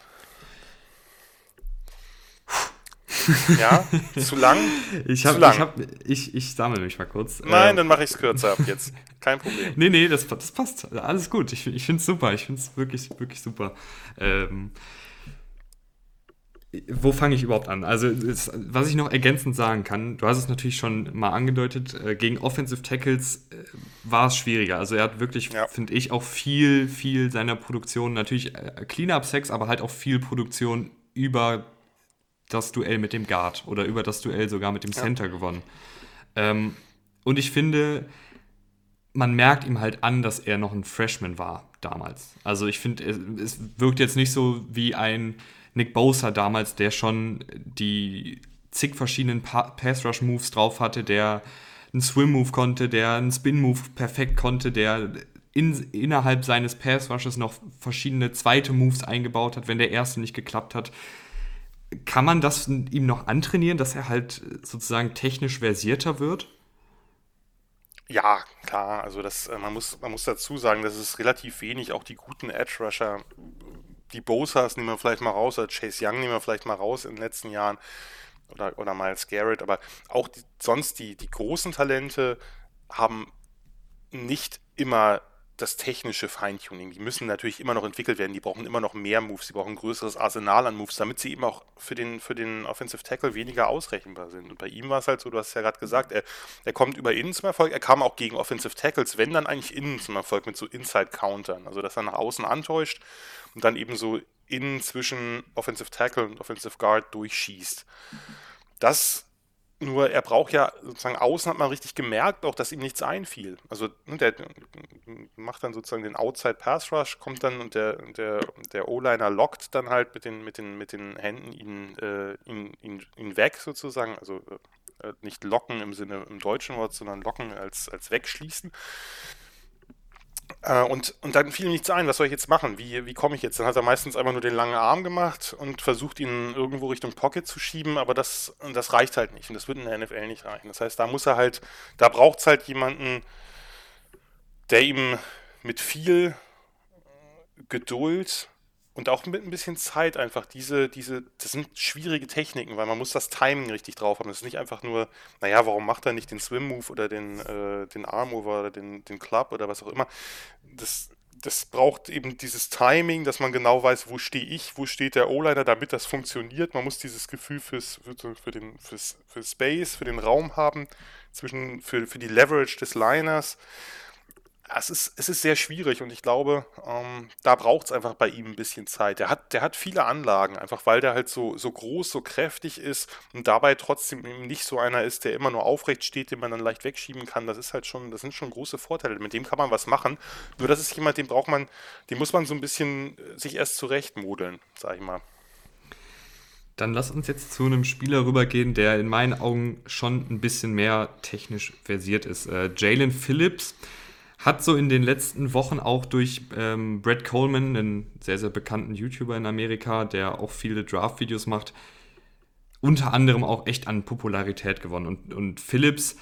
Ja, zu lang? Ich, hab, lang. ich, hab, ich, ich sammle mich mal kurz. Nein, äh, dann mache ich es kürzer ab jetzt. Kein Problem. nee, nee, das, das passt. Alles gut. Ich, ich finde es super. Ich finde es wirklich, wirklich super. Ähm, wo fange ich überhaupt an? Also, das, was ich noch ergänzend sagen kann, du hast es natürlich schon mal angedeutet, äh, gegen Offensive Tackles äh, war es schwieriger. Also, er hat wirklich, ja. finde ich, auch viel, viel seiner Produktion, natürlich äh, Cleanup-Sex, aber halt auch viel Produktion über das Duell mit dem Guard oder über das Duell sogar mit dem Center ja. gewonnen. Ähm, und ich finde, man merkt ihm halt an, dass er noch ein Freshman war damals. Also, ich finde, es, es wirkt jetzt nicht so wie ein Nick Bosa damals, der schon die zig verschiedenen Pass-Rush-Moves drauf hatte, der einen Swim-Move konnte, der einen Spin-Move perfekt konnte, der in, innerhalb seines Pass-Rushes noch verschiedene zweite Moves eingebaut hat, wenn der erste nicht geklappt hat. Kann man das ihm noch antrainieren, dass er halt sozusagen technisch versierter wird? Ja, klar. Also das, äh, man, muss, man muss dazu sagen, dass es relativ wenig auch die guten Edge-Rusher die Bosas nehmen wir vielleicht mal raus, oder Chase Young nehmen wir vielleicht mal raus in den letzten Jahren oder, oder Miles Garrett, aber auch die, sonst die, die großen Talente haben nicht immer das technische Feintuning. Die müssen natürlich immer noch entwickelt werden. Die brauchen immer noch mehr Moves. Sie brauchen ein größeres Arsenal an Moves, damit sie eben auch für den, für den Offensive Tackle weniger ausrechenbar sind. Und bei ihm war es halt so, du hast ja gerade gesagt, er, er kommt über innen zum Erfolg. Er kam auch gegen Offensive Tackles, wenn dann eigentlich innen zum Erfolg mit so Inside-Countern. Also, dass er nach außen antäuscht und dann eben so innen zwischen Offensive Tackle und Offensive Guard durchschießt. Das nur er braucht ja sozusagen außen hat man richtig gemerkt, auch dass ihm nichts einfiel. Also ne, der macht dann sozusagen den Outside Pass Rush, kommt dann und der, der, der O-Liner lockt dann halt mit den, mit den, mit den Händen ihn, äh, ihn, ihn, ihn weg sozusagen. Also äh, nicht locken im Sinne im deutschen Wort, sondern locken als, als wegschließen. Äh, und, und dann fiel ihm nichts ein, was soll ich jetzt machen? Wie, wie komme ich jetzt? Dann hat er meistens einfach nur den langen Arm gemacht und versucht, ihn irgendwo Richtung Pocket zu schieben, aber das, das reicht halt nicht und das wird in der NFL nicht reichen. Das heißt, da muss er halt, da braucht es halt jemanden, der ihm mit viel Geduld und auch mit ein bisschen Zeit einfach diese, diese, das sind schwierige Techniken, weil man muss das Timing richtig drauf haben. Das ist nicht einfach nur, naja, warum macht er nicht den Swim-Move oder den, äh, den Arm-Over oder den, den Club oder was auch immer. Das, das braucht eben dieses Timing, dass man genau weiß, wo stehe ich, wo steht der O-Liner, damit das funktioniert. Man muss dieses Gefühl fürs, für, für, den, fürs, für Space, für den Raum haben, zwischen, für, für die Leverage des Liners es ist, es ist sehr schwierig und ich glaube, ähm, da braucht es einfach bei ihm ein bisschen Zeit. Der hat, der hat viele Anlagen, einfach weil der halt so, so groß, so kräftig ist und dabei trotzdem eben nicht so einer ist, der immer nur aufrecht steht, den man dann leicht wegschieben kann. Das ist halt schon, das sind schon große Vorteile. Mit dem kann man was machen. Nur das ist jemand, den braucht man, den muss man so ein bisschen äh, sich erst zurechtmodeln, sag ich mal. Dann lass uns jetzt zu einem Spieler rübergehen, der in meinen Augen schon ein bisschen mehr technisch versiert ist. Äh, Jalen Phillips hat so in den letzten Wochen auch durch ähm, Brad Coleman, einen sehr, sehr bekannten YouTuber in Amerika, der auch viele Draft-Videos macht, unter anderem auch echt an Popularität gewonnen. Und, und Phillips,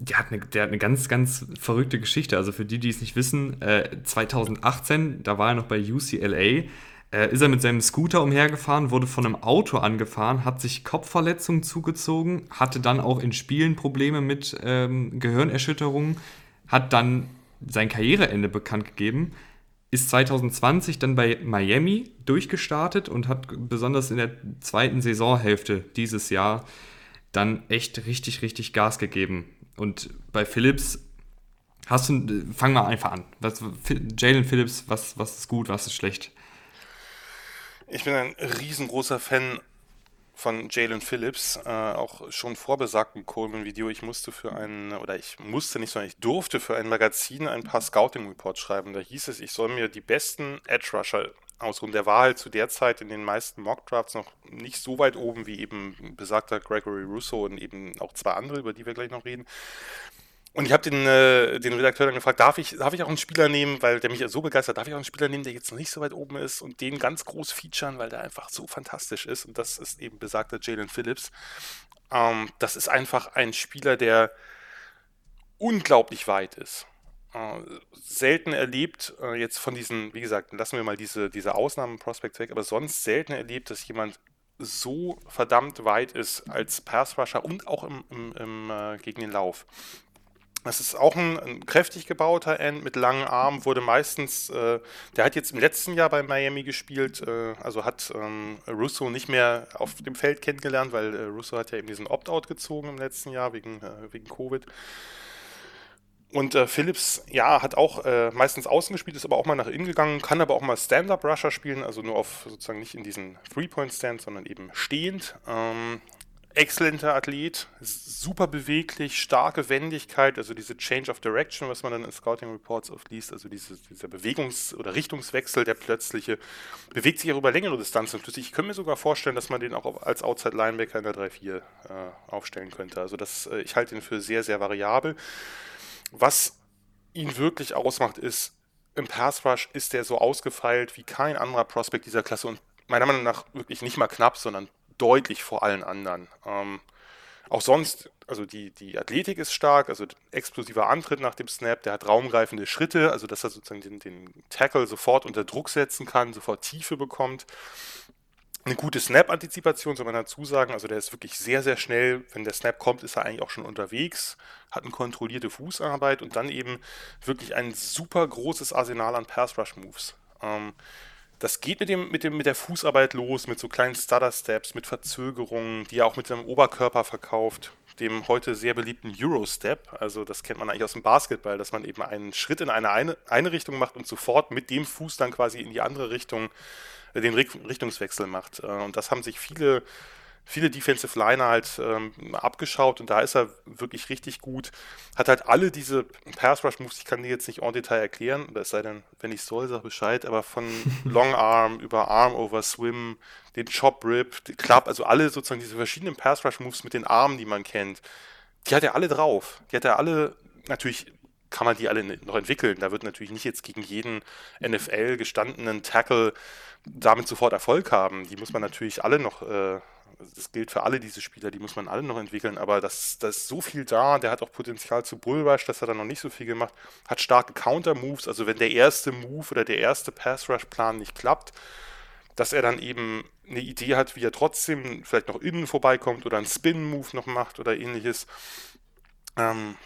der hat, eine, der hat eine ganz, ganz verrückte Geschichte. Also für die, die es nicht wissen, äh, 2018, da war er noch bei UCLA, äh, ist er mit seinem Scooter umhergefahren, wurde von einem Auto angefahren, hat sich Kopfverletzungen zugezogen, hatte dann auch in Spielen Probleme mit ähm, Gehirnerschütterungen hat dann sein Karriereende bekannt gegeben, ist 2020 dann bei Miami durchgestartet und hat besonders in der zweiten Saisonhälfte dieses Jahr dann echt richtig, richtig Gas gegeben. Und bei Phillips hast du, fang mal einfach an. Was, Jalen Phillips, was, was ist gut, was ist schlecht? Ich bin ein riesengroßer Fan von Jalen Phillips, äh, auch schon vor besagtem Coleman-Video. Ich musste für ein, oder ich musste nicht, sondern ich durfte für ein Magazin ein paar Scouting-Reports schreiben. Da hieß es, ich soll mir die besten Edge-Rusher ausruhen. Der war halt zu der Zeit in den meisten Mock-Drafts noch nicht so weit oben wie eben besagter Gregory Russo und eben auch zwei andere, über die wir gleich noch reden. Und ich habe den, äh, den Redakteur dann gefragt, darf ich, darf ich auch einen Spieler nehmen, weil der mich so begeistert, darf ich auch einen Spieler nehmen, der jetzt noch nicht so weit oben ist und den ganz groß featuren, weil der einfach so fantastisch ist. Und das ist eben besagter Jalen Phillips. Ähm, das ist einfach ein Spieler, der unglaublich weit ist. Äh, selten erlebt, äh, jetzt von diesen, wie gesagt, lassen wir mal diese, diese Ausnahmen-Prospects weg, aber sonst selten erlebt, dass jemand so verdammt weit ist als Pass-Rusher und auch im, im, im äh, gegen den Lauf. Das ist auch ein, ein, kräftig gebauter End mit langen Armen, wurde meistens, äh, der hat jetzt im letzten Jahr bei Miami gespielt, äh, also hat ähm, Russo nicht mehr auf dem Feld kennengelernt, weil äh, Russo hat ja eben diesen Opt-out gezogen im letzten Jahr wegen, äh, wegen Covid. Und äh, Phillips, ja, hat auch äh, meistens außen gespielt, ist aber auch mal nach innen gegangen, kann aber auch mal Stand-Up-Rusher spielen, also nur auf sozusagen nicht in diesen Three-Point-Stand, sondern eben stehend. Ähm, exzellenter Athlet, super beweglich, starke Wendigkeit, also diese Change of Direction, was man dann in Scouting Reports oft liest, also diese, dieser Bewegungs- oder Richtungswechsel, der plötzliche, bewegt sich auch über längere Distanzen. Ich könnte mir sogar vorstellen, dass man den auch als Outside Linebacker in der 3-4 äh, aufstellen könnte. Also das, äh, ich halte ihn für sehr, sehr variabel. Was ihn wirklich ausmacht, ist, im Pass Rush ist er so ausgefeilt wie kein anderer Prospect dieser Klasse und meiner Meinung nach wirklich nicht mal knapp, sondern deutlich vor allen anderen. Ähm, auch sonst, also die, die Athletik ist stark, also explosiver Antritt nach dem Snap, der hat raumgreifende Schritte, also dass er sozusagen den, den Tackle sofort unter Druck setzen kann, sofort Tiefe bekommt. Eine gute Snap-Antizipation, soll man dazu sagen. Also der ist wirklich sehr, sehr schnell. Wenn der Snap kommt, ist er eigentlich auch schon unterwegs, hat eine kontrollierte Fußarbeit und dann eben wirklich ein super großes Arsenal an Pass-Rush-Moves. Ähm, das geht mit, dem, mit, dem, mit der Fußarbeit los, mit so kleinen Stutter-Steps, mit Verzögerungen, die er auch mit seinem Oberkörper verkauft, dem heute sehr beliebten Euro-Step. Also das kennt man eigentlich aus dem Basketball, dass man eben einen Schritt in eine, eine, eine Richtung macht und sofort mit dem Fuß dann quasi in die andere Richtung äh, den Richtungswechsel macht. Äh, und das haben sich viele viele Defensive Liner halt ähm, abgeschaut und da ist er wirklich richtig gut. Hat halt alle diese Pass Rush Moves, ich kann die jetzt nicht en Detail erklären, oder es sei denn, wenn ich soll, sag Bescheid, aber von Long Arm über Arm over Swim, den Chop Rip, den Club, also alle sozusagen diese verschiedenen Pass Rush Moves mit den Armen, die man kennt, die hat er alle drauf. Die hat er alle, natürlich kann man die alle noch entwickeln. Da wird natürlich nicht jetzt gegen jeden NFL gestandenen Tackle damit sofort Erfolg haben. Die muss man natürlich alle noch äh, das gilt für alle diese Spieler, die muss man alle noch entwickeln, aber das, das ist so viel da, der hat auch Potenzial zu Bullrush, das hat er noch nicht so viel gemacht, hat starke Counter-Moves, also wenn der erste Move oder der erste Pass-Rush-Plan nicht klappt, dass er dann eben eine Idee hat, wie er trotzdem vielleicht noch innen vorbeikommt oder einen Spin-Move noch macht oder ähnliches. Ähm,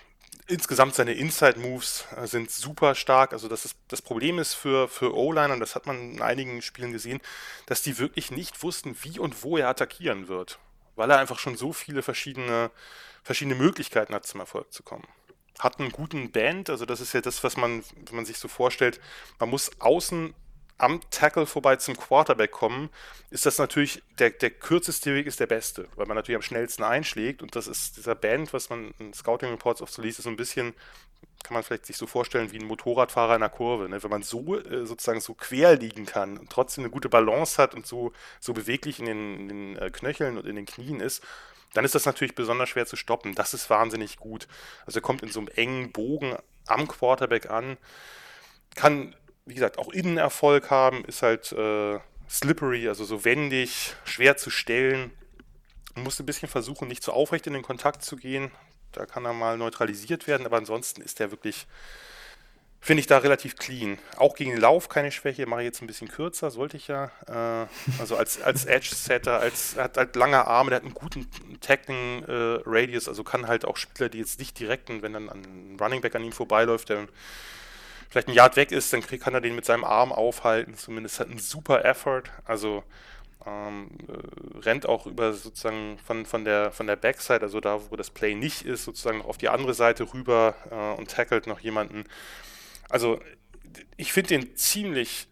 insgesamt seine Inside-Moves äh, sind super stark. Also das, ist, das Problem ist für, für O-Line, und das hat man in einigen Spielen gesehen, dass die wirklich nicht wussten, wie und wo er attackieren wird. Weil er einfach schon so viele verschiedene, verschiedene Möglichkeiten hat, zum Erfolg zu kommen. Hat einen guten Band, also das ist ja das, was man, wenn man sich so vorstellt, man muss außen am Tackle vorbei zum Quarterback kommen, ist das natürlich, der, der kürzeste Weg ist der beste, weil man natürlich am schnellsten einschlägt und das ist dieser Band, was man in Scouting Reports oft so liest, ist so ein bisschen, kann man vielleicht sich so vorstellen, wie ein Motorradfahrer in einer Kurve. Ne? Wenn man so äh, sozusagen so quer liegen kann und trotzdem eine gute Balance hat und so, so beweglich in den, in den äh, Knöcheln und in den Knien ist, dann ist das natürlich besonders schwer zu stoppen. Das ist wahnsinnig gut. Also er kommt in so einem engen Bogen am Quarterback an, kann wie gesagt, auch Innenerfolg haben, ist halt äh, slippery, also so wendig, schwer zu stellen. Man muss ein bisschen versuchen, nicht zu aufrecht in den Kontakt zu gehen. Da kann er mal neutralisiert werden, aber ansonsten ist der wirklich, finde ich da relativ clean. Auch gegen den Lauf keine Schwäche, mache ich jetzt ein bisschen kürzer, sollte ich ja. Äh, also als, als Edge-Setter, als, hat halt lange Arme, der hat einen guten Tackling-Radius, äh, also kann halt auch Spieler, die jetzt nicht direkt, wenn dann ein Running Back an ihm vorbeiläuft, der vielleicht ein Yard weg ist, dann kann er den mit seinem Arm aufhalten. Zumindest hat einen super Effort. Also ähm, äh, rennt auch über sozusagen von, von, der, von der Backside, also da, wo das Play nicht ist, sozusagen auf die andere Seite rüber äh, und tackelt noch jemanden. Also ich finde den ziemlich,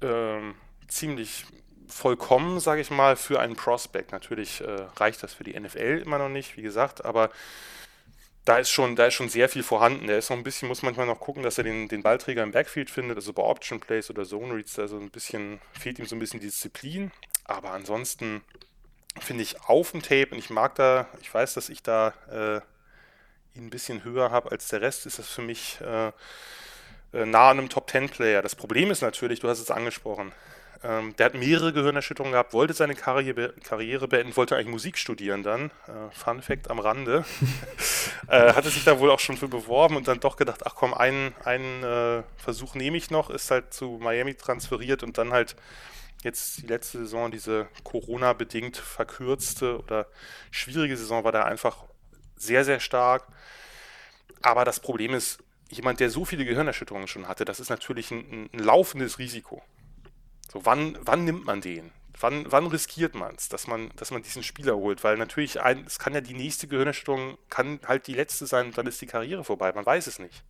äh, ziemlich vollkommen, sage ich mal, für einen Prospect. Natürlich äh, reicht das für die NFL immer noch nicht, wie gesagt, aber da ist schon, da ist schon sehr viel vorhanden. Der ist noch ein bisschen, muss manchmal noch gucken, dass er den, den Ballträger im Backfield findet, also bei Option Plays oder Zone Reads, also ein bisschen, fehlt ihm so ein bisschen die Disziplin. Aber ansonsten finde ich auf dem Tape, und ich mag da, ich weiß, dass ich da äh, ihn ein bisschen höher habe als der Rest, ist das für mich äh, äh nah an einem Top 10 Player. Das Problem ist natürlich, du hast es angesprochen, ähm, der hat mehrere Gehirnerschütterungen gehabt, wollte seine Karriere, Karriere beenden, wollte eigentlich Musik studieren dann. Äh, Fun Fact am Rande. äh, hatte sich da wohl auch schon für beworben und dann doch gedacht, ach komm, einen, einen äh, Versuch nehme ich noch, ist halt zu Miami transferiert und dann halt jetzt die letzte Saison, diese Corona-bedingt verkürzte oder schwierige Saison, war da einfach sehr, sehr stark. Aber das Problem ist, jemand, der so viele Gehirnerschütterungen schon hatte, das ist natürlich ein, ein laufendes Risiko. So, wann, wann nimmt man den? Wann, wann riskiert man es, dass man, dass man diesen Spieler holt? Weil natürlich, ein, es kann ja die nächste Gehirnerschütterung, kann halt die letzte sein und dann ist die Karriere vorbei. Man weiß es nicht.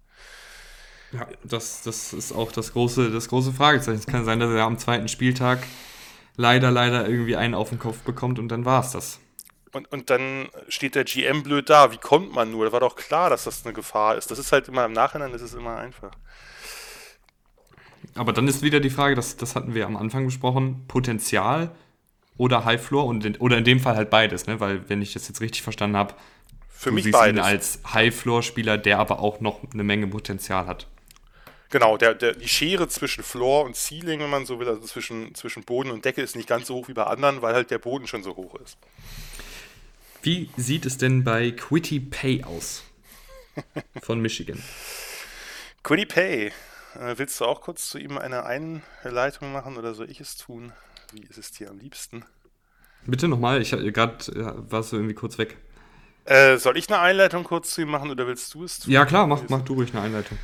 Ja, das, das ist auch das große, das große Fragezeichen. Es kann sein, dass er am zweiten Spieltag leider, leider irgendwie einen auf den Kopf bekommt und dann war es das. Und, und dann steht der GM blöd da. Wie kommt man nur? Da war doch klar, dass das eine Gefahr ist. Das ist halt immer im Nachhinein, das ist immer einfach. Aber dann ist wieder die Frage, das, das hatten wir am Anfang besprochen, Potenzial oder High Floor und in, oder in dem Fall halt beides, ne? weil wenn ich das jetzt richtig verstanden habe, für du mich siehst beides. ihn als High Floor Spieler, der aber auch noch eine Menge Potenzial hat. Genau, der, der, die Schere zwischen Floor und Ceiling, wenn man so will, also zwischen, zwischen Boden und Decke ist nicht ganz so hoch wie bei anderen, weil halt der Boden schon so hoch ist. Wie sieht es denn bei Quitty Pay aus? Von Michigan. Quitty Pay, willst du auch kurz zu ihm eine Einleitung machen oder soll ich es tun? Wie ist es dir am liebsten? Bitte nochmal, ich gerade warst du irgendwie kurz weg. Äh, soll ich eine Einleitung kurz zu ihm machen oder willst du es tun? Ja klar, mach, mach du ruhig eine Einleitung.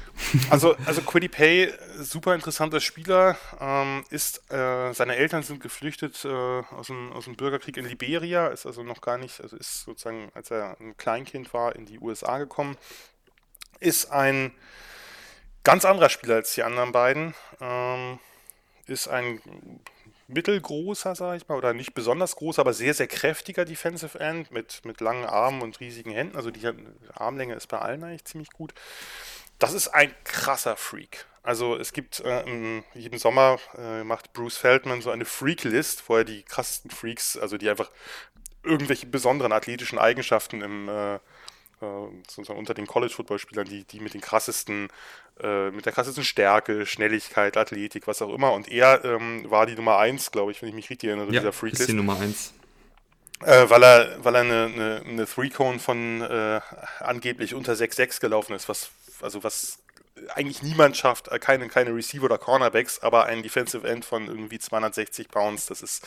Also, also Quiddy Pay, super interessanter Spieler, ähm, ist, äh, seine Eltern sind geflüchtet äh, aus, dem, aus dem Bürgerkrieg in Liberia, ist also noch gar nicht, also ist sozusagen, als er ein Kleinkind war, in die USA gekommen, ist ein ganz anderer Spieler als die anderen beiden. Ähm, ist ein mittelgroßer, sage ich mal, oder nicht besonders groß, aber sehr, sehr kräftiger Defensive End mit, mit langen Armen und riesigen Händen. Also die Armlänge ist bei allen eigentlich ziemlich gut. Das ist ein krasser Freak. Also es gibt äh, jeden Sommer äh, macht Bruce Feldman so eine Freak-List, wo er die krassesten Freaks, also die einfach irgendwelche besonderen athletischen Eigenschaften im äh, sozusagen unter den College-Football-Spielern, die, die mit den krassesten, äh, mit der krassesten Stärke, Schnelligkeit, Athletik, was auch immer. Und er ähm, war die Nummer 1, glaube ich, wenn ich mich richtig erinnere, ja, dieser Freaklist. Ist die Nummer 1. Äh, weil er, weil er eine, eine, eine Three-Cone von äh, angeblich unter 6,6 gelaufen ist, was, also was eigentlich niemand schafft, äh, keine, keine Receiver oder Cornerbacks, aber ein Defensive End von irgendwie 260 Pounds, das ist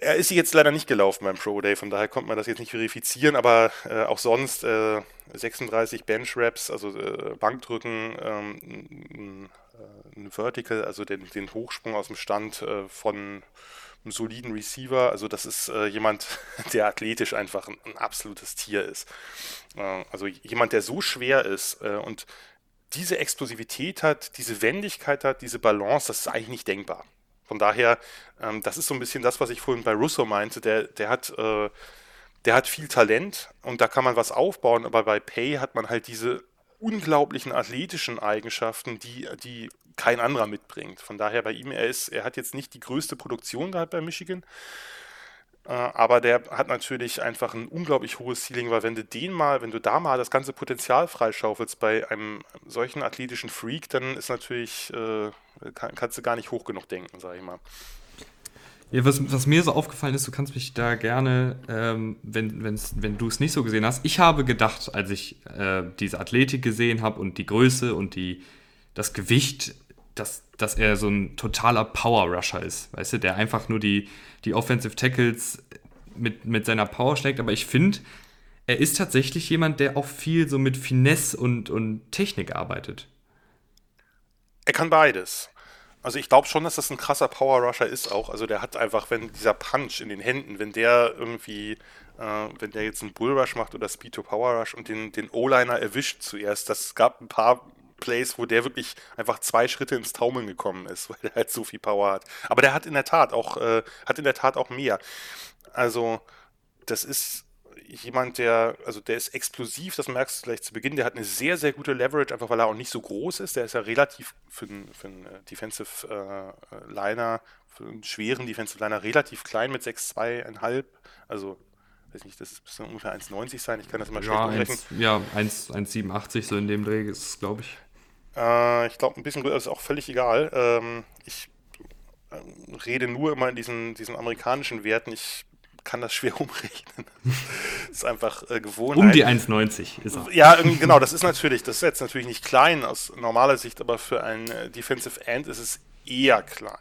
er ist jetzt leider nicht gelaufen beim Pro Day, von daher konnte man das jetzt nicht verifizieren, aber äh, auch sonst äh, 36 Bench Reps, also äh, Bankdrücken, ähm, ein Vertical, also den, den, Hochsprung aus dem Stand äh, von einem soliden Receiver. Also das ist äh, jemand, der athletisch einfach ein, ein absolutes Tier ist. Äh, also jemand, der so schwer ist und diese Explosivität hat, diese Wendigkeit hat, diese Balance, das ist eigentlich nicht denkbar. Von daher, ähm, das ist so ein bisschen das, was ich vorhin bei Russo meinte. Der, der hat, äh, der hat viel Talent und da kann man was aufbauen, aber bei Pay hat man halt diese unglaublichen athletischen Eigenschaften, die, die kein anderer mitbringt. Von daher bei ihm, er ist, er hat jetzt nicht die größte Produktion gehabt bei Michigan, aber der hat natürlich einfach ein unglaublich hohes Ceiling, weil wenn du den mal, wenn du da mal das ganze Potenzial freischaufelst bei einem solchen athletischen Freak, dann ist natürlich, äh, kann, kannst du gar nicht hoch genug denken, sag ich mal. Ja, was, was, mir so aufgefallen ist, du kannst mich da gerne, ähm, wenn, wenn du es nicht so gesehen hast, ich habe gedacht, als ich äh, diese Athletik gesehen habe und die Größe und die, das Gewicht, dass, dass er so ein totaler Power-Rusher ist, weißt du, der einfach nur die, die Offensive Tackles mit, mit seiner Power schlägt, aber ich finde, er ist tatsächlich jemand, der auch viel so mit Finesse und, und Technik arbeitet. Er kann beides. Also ich glaube schon, dass das ein krasser Power Rusher ist auch. Also der hat einfach, wenn dieser Punch in den Händen, wenn der irgendwie, äh, wenn der jetzt einen Bull Rush macht oder Speed to Power Rush und den, den O-Liner erwischt zuerst, das gab ein paar Plays, wo der wirklich einfach zwei Schritte ins Taumeln gekommen ist, weil er halt so viel Power hat. Aber der hat in der Tat auch, äh, hat in der Tat auch mehr. Also, das ist jemand, der, also der ist explosiv, das merkst du gleich zu Beginn, der hat eine sehr, sehr gute Leverage, einfach weil er auch nicht so groß ist. Der ist ja relativ für einen, für einen äh, Defensive äh, Liner, für einen schweren Defensive Liner relativ klein mit 6,2,5. Also weiß nicht, das ist bis ungefähr 1,90 sein, ich kann das mal ja, schlecht umrechnen. Ja, 1,87 so in dem Dreh ist es, glaube ich. Äh, ich glaube, ein bisschen größer ist auch völlig egal. Ähm, ich äh, rede nur immer in diesen, diesen amerikanischen Werten. Ich kann das schwer umrechnen. das ist einfach äh, Gewohnheit. Um die 1,90 ist er. Ja, genau, das ist natürlich, das ist jetzt natürlich nicht klein aus normaler Sicht, aber für ein äh, Defensive End ist es eher klein.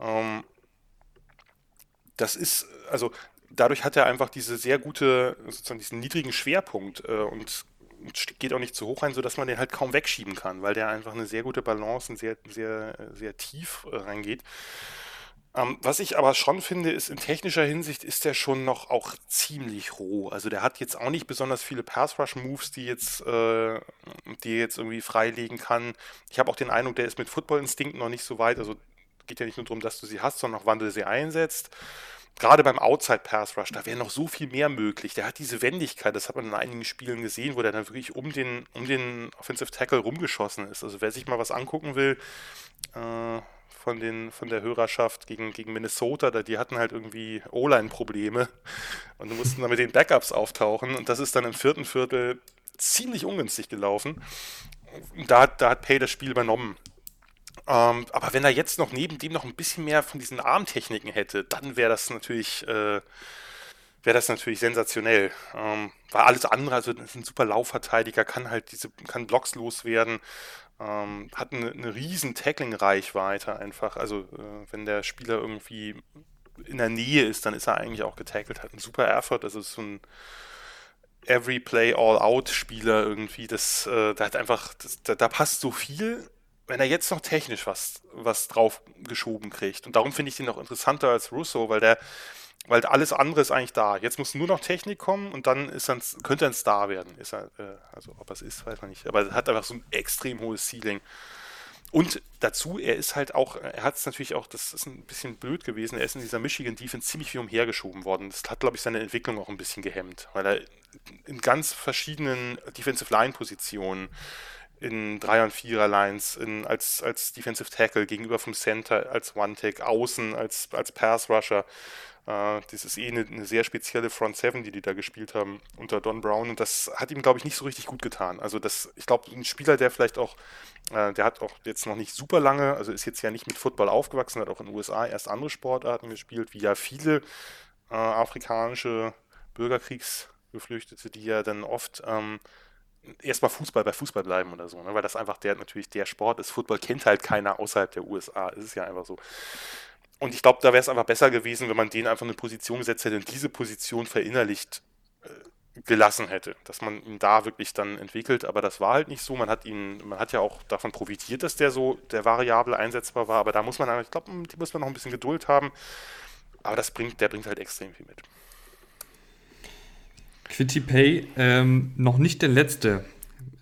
Ähm, das ist, also dadurch hat er einfach diese sehr gute, sozusagen diesen niedrigen Schwerpunkt äh, und geht auch nicht zu hoch rein, sodass man den halt kaum wegschieben kann, weil der einfach eine sehr gute Balance und sehr, sehr, sehr tief äh, reingeht. Ähm, was ich aber schon finde, ist in technischer Hinsicht ist der schon noch auch ziemlich roh. Also der hat jetzt auch nicht besonders viele Pass-Rush-Moves, die jetzt, äh, die jetzt irgendwie freilegen kann. Ich habe auch den Eindruck, der ist mit Football-Instinkten noch nicht so weit. Also geht ja nicht nur darum, dass du sie hast, sondern auch wann du sie einsetzt gerade beim Outside Pass Rush, da wäre noch so viel mehr möglich. Der hat diese Wendigkeit, das hat man in einigen Spielen gesehen, wo der dann wirklich um den, um den Offensive Tackle rumgeschossen ist. Also wer sich mal was angucken will, äh, von, den, von der Hörerschaft gegen, gegen Minnesota, da, die hatten halt irgendwie O-Line-Probleme und mussten dann mit den Backups auftauchen und das ist dann im vierten Viertel ziemlich ungünstig gelaufen. Da, da hat Pay das Spiel übernommen. Ähm, aber wenn er jetzt noch neben dem noch ein bisschen mehr von diesen Armtechniken hätte, dann wäre das natürlich, äh, wäre das natürlich sensationell. Ähm, weil alles andere, also ein super Laufverteidiger, kann halt diese, kann Blocks loswerden, ähm, hat eine, eine riesen Tackling-Reichweite einfach. Also äh, wenn der Spieler irgendwie in der Nähe ist, dann ist er eigentlich auch getackelt, hat einen super Effort, also ist so ein Every Play All Out Spieler irgendwie. Das, äh, da hat einfach, das, da, da, passt so viel wenn er jetzt noch technisch was, was drauf geschoben kriegt. Und darum finde ich den noch interessanter als Russo, weil der, weil alles andere ist eigentlich da. Jetzt muss nur noch Technik kommen und dann ist er, könnte er ein Star werden. Ist er, äh, also ob er es ist, weiß man nicht. Aber er hat einfach so ein extrem hohes Ceiling. Und dazu, er ist halt auch, er hat es natürlich auch, das ist ein bisschen blöd gewesen, er ist in dieser Michigan Defense ziemlich viel umhergeschoben worden. Das hat, glaube ich, seine Entwicklung auch ein bisschen gehemmt, weil er in ganz verschiedenen Defensive Line Positionen in Dreier- und Vierer-Lines, als, als Defensive Tackle gegenüber vom Center, als One-Tag, außen, als, als Pass-Rusher. Äh, das ist eh eine, eine, sehr spezielle Front Seven, die die da gespielt haben unter Don Brown. Und das hat ihm, glaube ich, nicht so richtig gut getan. Also das, ich glaube, ein Spieler, der vielleicht auch, äh, der hat auch jetzt noch nicht super lange, also ist jetzt ja nicht mit Football aufgewachsen, hat auch in den USA erst andere Sportarten gespielt, wie ja viele äh, afrikanische Bürgerkriegsgeflüchtete, die ja dann oft ähm, erstmal Fußball bei Fußball bleiben oder so, ne? weil das einfach der natürlich der Sport ist. Football kennt halt keiner außerhalb der USA. Es ist ja einfach so. Und ich glaube, da wäre es einfach besser gewesen, wenn man den einfach eine Position gesetzt hätte und diese Position verinnerlicht äh, gelassen hätte, dass man ihn da wirklich dann entwickelt, aber das war halt nicht so. Man hat ihn, man hat ja auch davon profitiert, dass der so der Variable einsetzbar war, aber da muss man, ich glaube, die muss man noch ein bisschen Geduld haben. Aber das bringt, der bringt halt extrem viel mit. Quitty Pay, ähm, noch nicht der letzte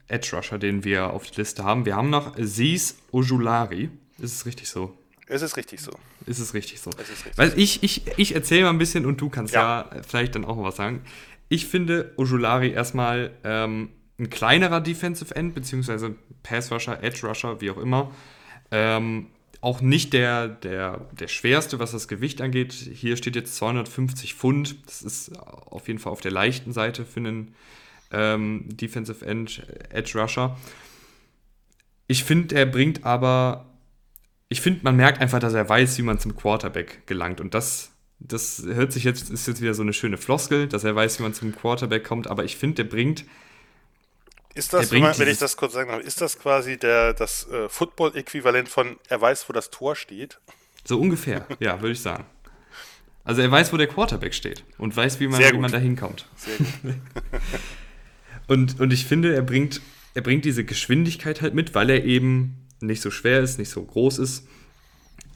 Edge Rusher, den wir auf der Liste haben. Wir haben noch Aziz Ojulari. Ist es richtig so? Es ist richtig so. Ist es richtig so. Es richtig Weil ich, ich, ich erzähle mal ein bisschen und du kannst ja. ja vielleicht dann auch mal was sagen. Ich finde Ojulari erstmal ähm, ein kleinerer Defensive End, beziehungsweise Pass Rusher, Edge Rusher, wie auch immer. Ähm, auch nicht der, der, der schwerste, was das Gewicht angeht. Hier steht jetzt 250 Pfund. Das ist auf jeden Fall auf der leichten Seite für einen ähm, Defensive End, Edge Rusher. Ich finde, er bringt aber, ich finde, man merkt einfach, dass er weiß, wie man zum Quarterback gelangt. Und das, das hört sich jetzt, ist jetzt wieder so eine schöne Floskel, dass er weiß, wie man zum Quarterback kommt. Aber ich finde, der bringt ist das, wenn, wenn ich das kurz sagen darf, ist das quasi der, das äh, Football-Äquivalent von, er weiß, wo das Tor steht? So ungefähr, ja, würde ich sagen. Also er weiß, wo der Quarterback steht und weiß, wie man, wie man da hinkommt. Sehr gut. und, und ich finde, er bringt, er bringt diese Geschwindigkeit halt mit, weil er eben nicht so schwer ist, nicht so groß ist.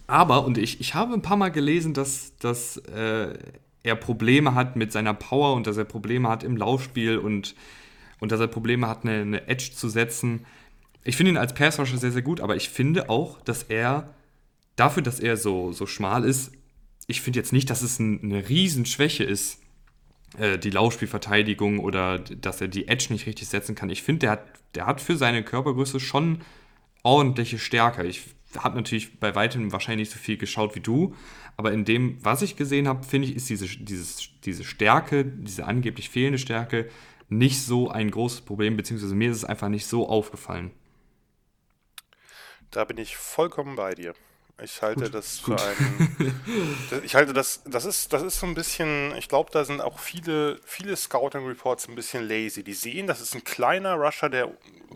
Aber, und ich, ich habe ein paar Mal gelesen, dass, dass äh, er Probleme hat mit seiner Power und dass er Probleme hat im Laufspiel und und dass er Probleme hat, eine, eine Edge zu setzen. Ich finde ihn als Passrusher sehr, sehr gut, aber ich finde auch, dass er dafür, dass er so, so schmal ist, ich finde jetzt nicht, dass es ein, eine Riesenschwäche ist, äh, die Laufspielverteidigung oder dass er die Edge nicht richtig setzen kann. Ich finde, der hat, der hat für seine Körpergröße schon ordentliche Stärke. Ich habe natürlich bei weitem wahrscheinlich nicht so viel geschaut wie du, aber in dem, was ich gesehen habe, finde ich, ist diese, dieses, diese Stärke, diese angeblich fehlende Stärke nicht so ein großes Problem, beziehungsweise mir ist es einfach nicht so aufgefallen. Da bin ich vollkommen bei dir. Ich halte gut, das für gut. einen. ich halte das, das ist, das ist so ein bisschen, ich glaube, da sind auch viele, viele Scouting Reports ein bisschen lazy. Die sehen, das ist ein kleiner Rusher, der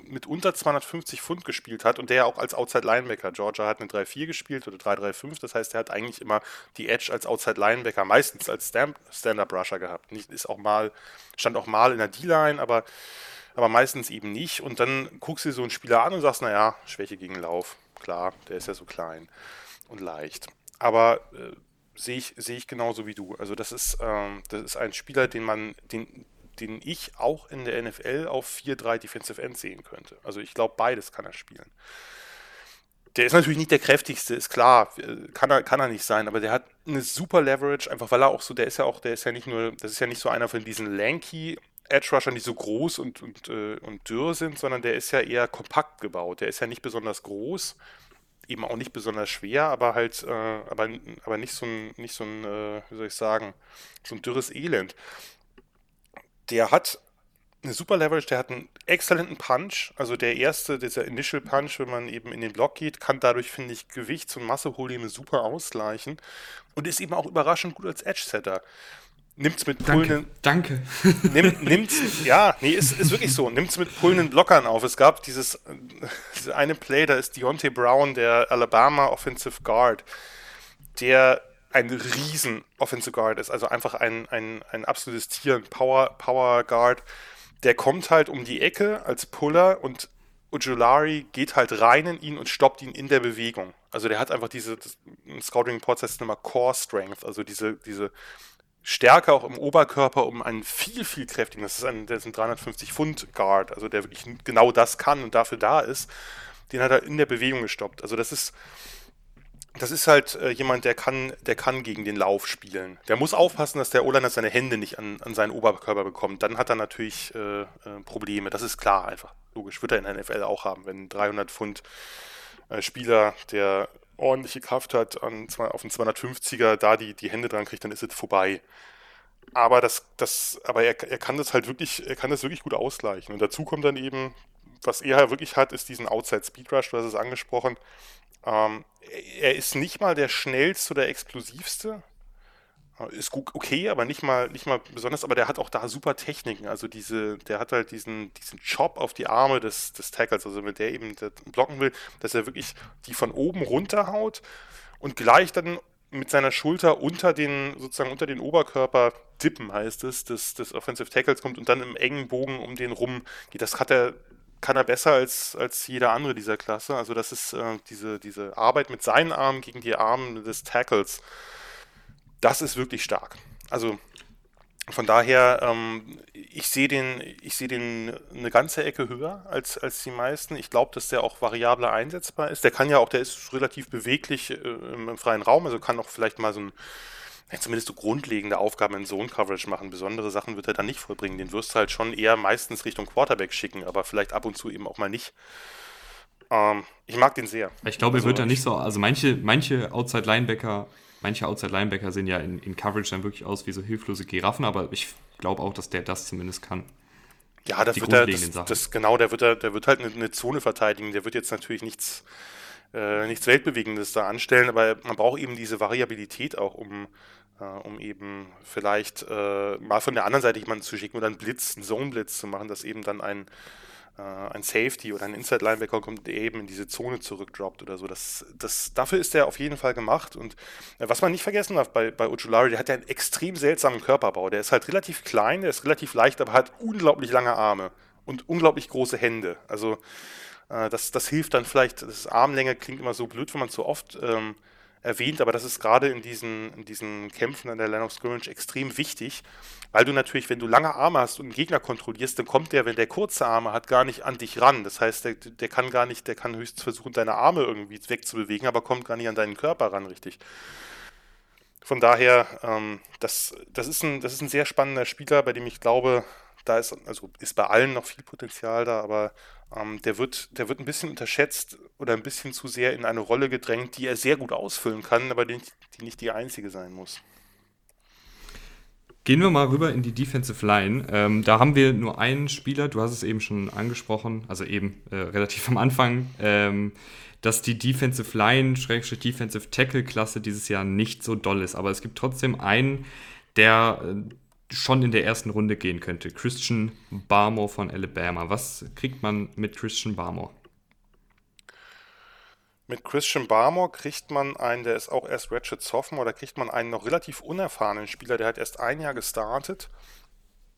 mit unter 250 Pfund gespielt hat und der ja auch als Outside Linebacker. Georgia hat eine 3-4 gespielt oder 3-3-5, das heißt, er hat eigentlich immer die Edge als Outside Linebacker, meistens als Stand-Up Rusher gehabt. Nicht, ist auch mal, stand auch mal in der D-Line, aber, aber meistens eben nicht. Und dann guckst du dir so einen Spieler an und sagst, naja, Schwäche gegen Lauf klar, der ist ja so klein und leicht. Aber äh, sehe ich, seh ich genauso wie du. Also das ist, ähm, das ist ein Spieler, den man, den, den ich auch in der NFL auf 4-3 Defensive End sehen könnte. Also ich glaube, beides kann er spielen. Der ist natürlich nicht der kräftigste, ist klar, äh, kann er, kann er nicht sein, aber der hat eine super Leverage, einfach weil er auch so, der ist ja auch, der ist ja nicht nur, das ist ja nicht so einer von diesen lanky Edge Rushern, die so groß und, und, äh, und dürr sind, sondern der ist ja eher kompakt gebaut. Der ist ja nicht besonders groß, eben auch nicht besonders schwer, aber halt, äh, aber, aber nicht so ein, nicht so ein, äh, wie soll ich sagen, so ein dürres Elend. Der hat eine super Leverage, der hat einen exzellenten Punch. Also der erste, dieser Initial Punch, wenn man eben in den Block geht, kann dadurch, finde ich, Gewichts- und Masseprobleme super ausgleichen und ist eben auch überraschend gut als Edge-Setter nimmt's mit pullenden. Danke. Nimm, nimmt's, ja, nee, ist, ist wirklich so. Nimmt's mit pullenden Blockern auf. Es gab dieses, diese eine Play, da ist Deontay Brown, der Alabama Offensive Guard, der ein riesen Offensive Guard ist, also einfach ein, ein, ein absolutes Tier, ein Power, Power Guard. Der kommt halt um die Ecke als Puller und Ujulari geht halt rein in ihn und stoppt ihn in der Bewegung. Also der hat einfach diese, das, Scouting Reports heißt immer Core Strength, also diese, diese Stärke auch im Oberkörper, um einen viel, viel kräftigen, das ist ein, ein 350 Pfund Guard, also der wirklich genau das kann und dafür da ist. den hat er in der Bewegung gestoppt. Also das ist, das ist halt äh, jemand, der kann, der kann gegen den Lauf spielen. Der muss aufpassen, dass der Olander seine Hände nicht an, an seinen Oberkörper bekommt. Dann hat er natürlich äh, äh, Probleme. Das ist klar, einfach logisch. Wird er in der NFL auch haben, wenn 300 Pfund äh, Spieler, der ordentliche Kraft hat, an, auf den 250er da die, die Hände dran kriegt, dann ist es vorbei. Aber das, das, aber er, er kann das halt wirklich, er kann das wirklich gut ausgleichen. Und dazu kommt dann eben, was er halt wirklich hat, ist diesen Outside Speed Rush, du hast es angesprochen. Ähm, er ist nicht mal der schnellste oder explosivste. Äh, ist okay, aber nicht mal, nicht mal besonders, aber der hat auch da super Techniken. Also diese, der hat halt diesen, diesen Chop auf die Arme des, des Tackles, also wenn der eben blocken will, dass er wirklich die von oben runterhaut und gleich dann mit seiner Schulter unter den, sozusagen unter den Oberkörper dippen, heißt es, des, des Offensive Tackles kommt und dann im engen Bogen um den rum geht. Das hat er, kann er besser als, als jeder andere dieser Klasse. Also das ist äh, diese, diese Arbeit mit seinen Armen gegen die Arme des Tackles. Das ist wirklich stark. Also von daher, ähm, ich sehe den, ich sehe den eine ganze Ecke höher als, als die meisten. Ich glaube, dass der auch variabler einsetzbar ist. Der kann ja auch, der ist relativ beweglich äh, im, freien Raum, also kann auch vielleicht mal so ein, zumindest so grundlegende Aufgaben in Zone-Coverage machen. Besondere Sachen wird er dann nicht vollbringen. Den wirst du halt schon eher meistens Richtung Quarterback schicken, aber vielleicht ab und zu eben auch mal nicht. Ähm, ich mag den sehr. Ich glaube, also, er wird da nicht so, also manche, manche Outside-Linebacker manche Outside-Linebacker sehen ja in, in, Coverage dann wirklich aus wie so hilflose Giraffen, aber ich glaube auch, dass der das zumindest kann. Ja, das wird er, das, das, genau, der wird, er, der wird halt eine, eine, Zone verteidigen. Der wird jetzt natürlich nichts, äh, nichts Weltbewegendes da anstellen, aber man braucht eben diese Variabilität auch, um, äh, um eben vielleicht äh, mal von der anderen Seite jemanden zu schicken oder einen Blitz, einen Zone-Blitz zu machen, dass eben dann ein, ein Safety oder ein Inside-Linebacker kommt, der eben in diese Zone zurückdroppt oder so. Das, das, dafür ist er auf jeden Fall gemacht. Und äh, was man nicht vergessen darf bei, bei Ojulari, der hat ja einen extrem seltsamen Körperbau. Der ist halt relativ klein, der ist relativ leicht, aber hat unglaublich lange Arme und unglaublich große Hände. Also äh, das, das hilft dann vielleicht, das Armlänge klingt immer so blöd, wenn man zu oft ähm, erwähnt, aber das ist gerade in diesen, in diesen Kämpfen an der Line of Scrimmage extrem wichtig, weil du natürlich, wenn du lange Arme hast und einen Gegner kontrollierst, dann kommt der, wenn der kurze Arme hat, gar nicht an dich ran. Das heißt, der, der kann gar nicht, der kann höchstens versuchen, deine Arme irgendwie wegzubewegen, aber kommt gar nicht an deinen Körper ran, richtig. Von daher, ähm, das, das, ist ein, das ist ein sehr spannender Spieler, bei dem ich glaube, da ist, also ist bei allen noch viel Potenzial da, aber ähm, der, wird, der wird ein bisschen unterschätzt oder ein bisschen zu sehr in eine Rolle gedrängt, die er sehr gut ausfüllen kann, aber die, die nicht die einzige sein muss. Gehen wir mal rüber in die Defensive Line. Ähm, da haben wir nur einen Spieler, du hast es eben schon angesprochen, also eben äh, relativ am Anfang, ähm, dass die Defensive Line, Schrägstrich Defensive Tackle Klasse dieses Jahr nicht so doll ist. Aber es gibt trotzdem einen, der äh, schon in der ersten Runde gehen könnte. Christian Barmore von Alabama. Was kriegt man mit Christian Barmore? Mit Christian Barmore kriegt man einen, der ist auch erst Ratchet Sophomore, da kriegt man einen noch relativ unerfahrenen Spieler, der hat erst ein Jahr gestartet.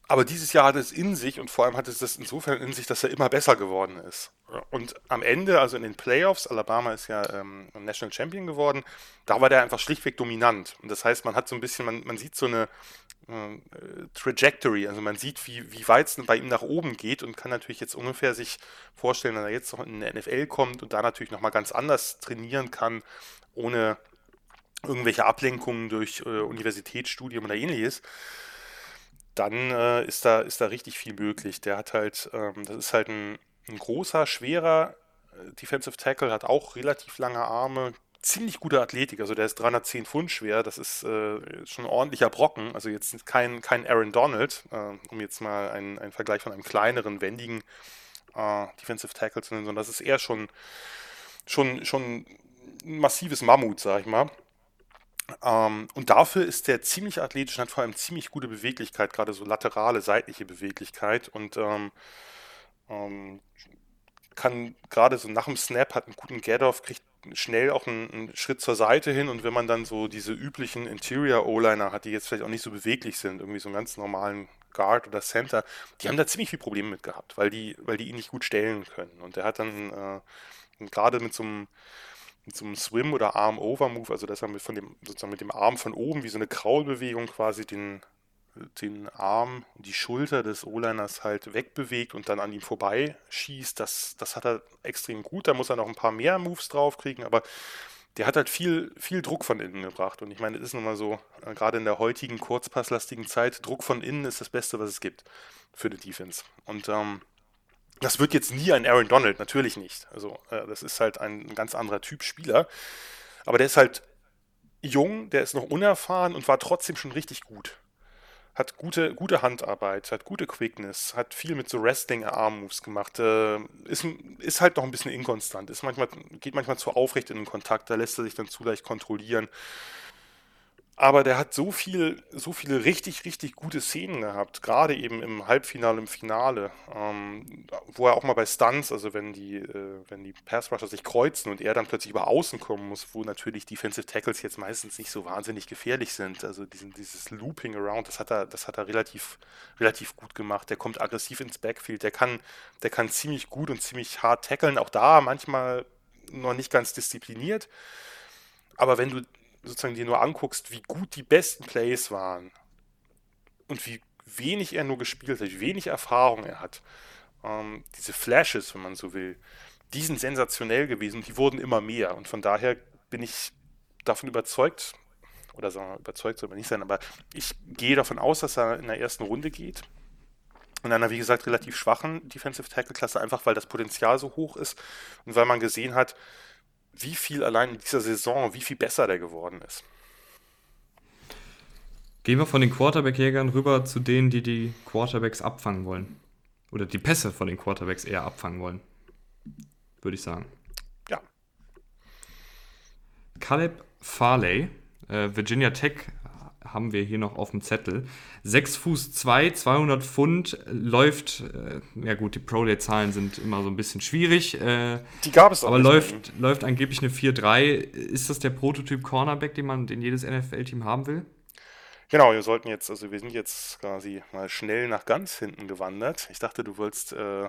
Aber dieses Jahr hat es in sich und vor allem hat es das insofern in sich, dass er immer besser geworden ist. Und am Ende, also in den Playoffs, Alabama ist ja ähm, National Champion geworden, da war der einfach schlichtweg dominant. Und das heißt, man hat so ein bisschen, man, man sieht so eine äh, Trajectory, also man sieht, wie, wie weit es bei ihm nach oben geht und kann natürlich jetzt ungefähr sich vorstellen, wenn er jetzt noch in der NFL kommt und da natürlich nochmal ganz anders trainieren kann, ohne irgendwelche Ablenkungen durch äh, Universitätsstudium oder ähnliches dann äh, ist, da, ist da richtig viel möglich. Der hat halt, ähm, das ist halt ein, ein großer, schwerer äh, Defensive Tackle, hat auch relativ lange Arme, ziemlich gute Athletik. Also der ist 310 Pfund schwer, das ist äh, schon ein ordentlicher Brocken. Also jetzt kein, kein Aaron Donald, äh, um jetzt mal einen, einen Vergleich von einem kleineren, wendigen äh, Defensive Tackle zu nennen, sondern das ist eher schon, schon, schon ein massives Mammut, sag ich mal. Ähm, und dafür ist der ziemlich athletisch und hat vor allem ziemlich gute Beweglichkeit, gerade so laterale, seitliche Beweglichkeit und ähm, ähm, kann gerade so nach dem Snap hat einen guten Get-Off, kriegt schnell auch einen, einen, Schritt zur Seite hin und wenn man dann so diese üblichen Interior O-Liner hat, die jetzt vielleicht auch nicht so beweglich sind, irgendwie so einen ganz normalen Guard oder Center, die haben da ziemlich viel Probleme mit gehabt, weil die, weil die ihn nicht gut stellen können. Und der hat dann äh, gerade mit so einem mit so einem Swim- oder Arm-Over-Move, also dass er mit, von dem, sozusagen mit dem Arm von oben wie so eine Kraulbewegung quasi den, den Arm, die Schulter des O-Liners halt wegbewegt und dann an ihm vorbei schießt. Das, das hat er extrem gut. Da muss er noch ein paar mehr Moves draufkriegen, aber der hat halt viel, viel Druck von innen gebracht. Und ich meine, es ist nun mal so, äh, gerade in der heutigen kurzpasslastigen Zeit, Druck von innen ist das Beste, was es gibt für die Defense. Und ähm, das wird jetzt nie ein Aaron Donald, natürlich nicht. Also, äh, das ist halt ein ganz anderer Typ Spieler. Aber der ist halt jung, der ist noch unerfahren und war trotzdem schon richtig gut. Hat gute, gute Handarbeit, hat gute Quickness, hat viel mit so Wrestling-Arm-Moves gemacht, äh, ist, ist halt noch ein bisschen inkonstant, ist manchmal, geht manchmal zu aufrecht in den Kontakt, da lässt er sich dann zu leicht kontrollieren. Aber der hat so viel, so viele richtig, richtig gute Szenen gehabt, gerade eben im Halbfinale, im Finale, ähm, wo er auch mal bei Stunts, also wenn die, äh, wenn die Pass-Rusher sich kreuzen und er dann plötzlich über Außen kommen muss, wo natürlich Defensive Tackles jetzt meistens nicht so wahnsinnig gefährlich sind. Also diesen, dieses Looping Around, das hat er, das hat er relativ, relativ gut gemacht. Der kommt aggressiv ins Backfield, der kann, der kann ziemlich gut und ziemlich hart tackeln, auch da manchmal noch nicht ganz diszipliniert. Aber wenn du sozusagen dir nur anguckst, wie gut die besten Plays waren und wie wenig er nur gespielt hat, wie wenig Erfahrung er hat, ähm, diese Flashes, wenn man so will, die sind sensationell gewesen und die wurden immer mehr. Und von daher bin ich davon überzeugt, oder sagen wir, überzeugt soll man nicht sein, aber ich gehe davon aus, dass er in der ersten Runde geht. In einer, wie gesagt, relativ schwachen Defensive Tackle Klasse, einfach weil das Potenzial so hoch ist und weil man gesehen hat, wie viel allein in dieser Saison, wie viel besser der geworden ist. Gehen wir von den Quarterback-Jägern rüber zu denen, die die Quarterbacks abfangen wollen. Oder die Pässe von den Quarterbacks eher abfangen wollen. Würde ich sagen. Ja. Caleb Farley, äh, Virginia Tech haben wir hier noch auf dem Zettel. 6 Fuß 2, 200 Pfund, läuft, äh, ja gut, die Pro-Day-Zahlen sind immer so ein bisschen schwierig. Äh, die gab es auch. Aber läuft, läuft angeblich eine 4-3. Ist das der Prototyp Cornerback, den man, den jedes NFL-Team haben will? Genau, wir sollten jetzt, also wir sind jetzt quasi mal schnell nach ganz hinten gewandert. Ich dachte, du wolltest, äh,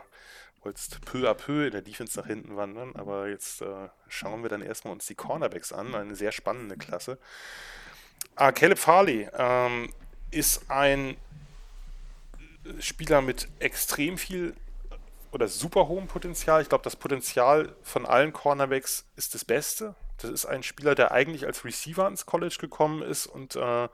wolltest peu à peu in der Defense nach hinten wandern, aber jetzt äh, schauen wir dann erstmal uns die Cornerbacks an, eine sehr spannende Klasse. Ah, Caleb Farley ähm, ist ein Spieler mit extrem viel oder super hohem Potenzial. Ich glaube, das Potenzial von allen Cornerbacks ist das Beste. Das ist ein Spieler, der eigentlich als Receiver ins College gekommen ist und, äh,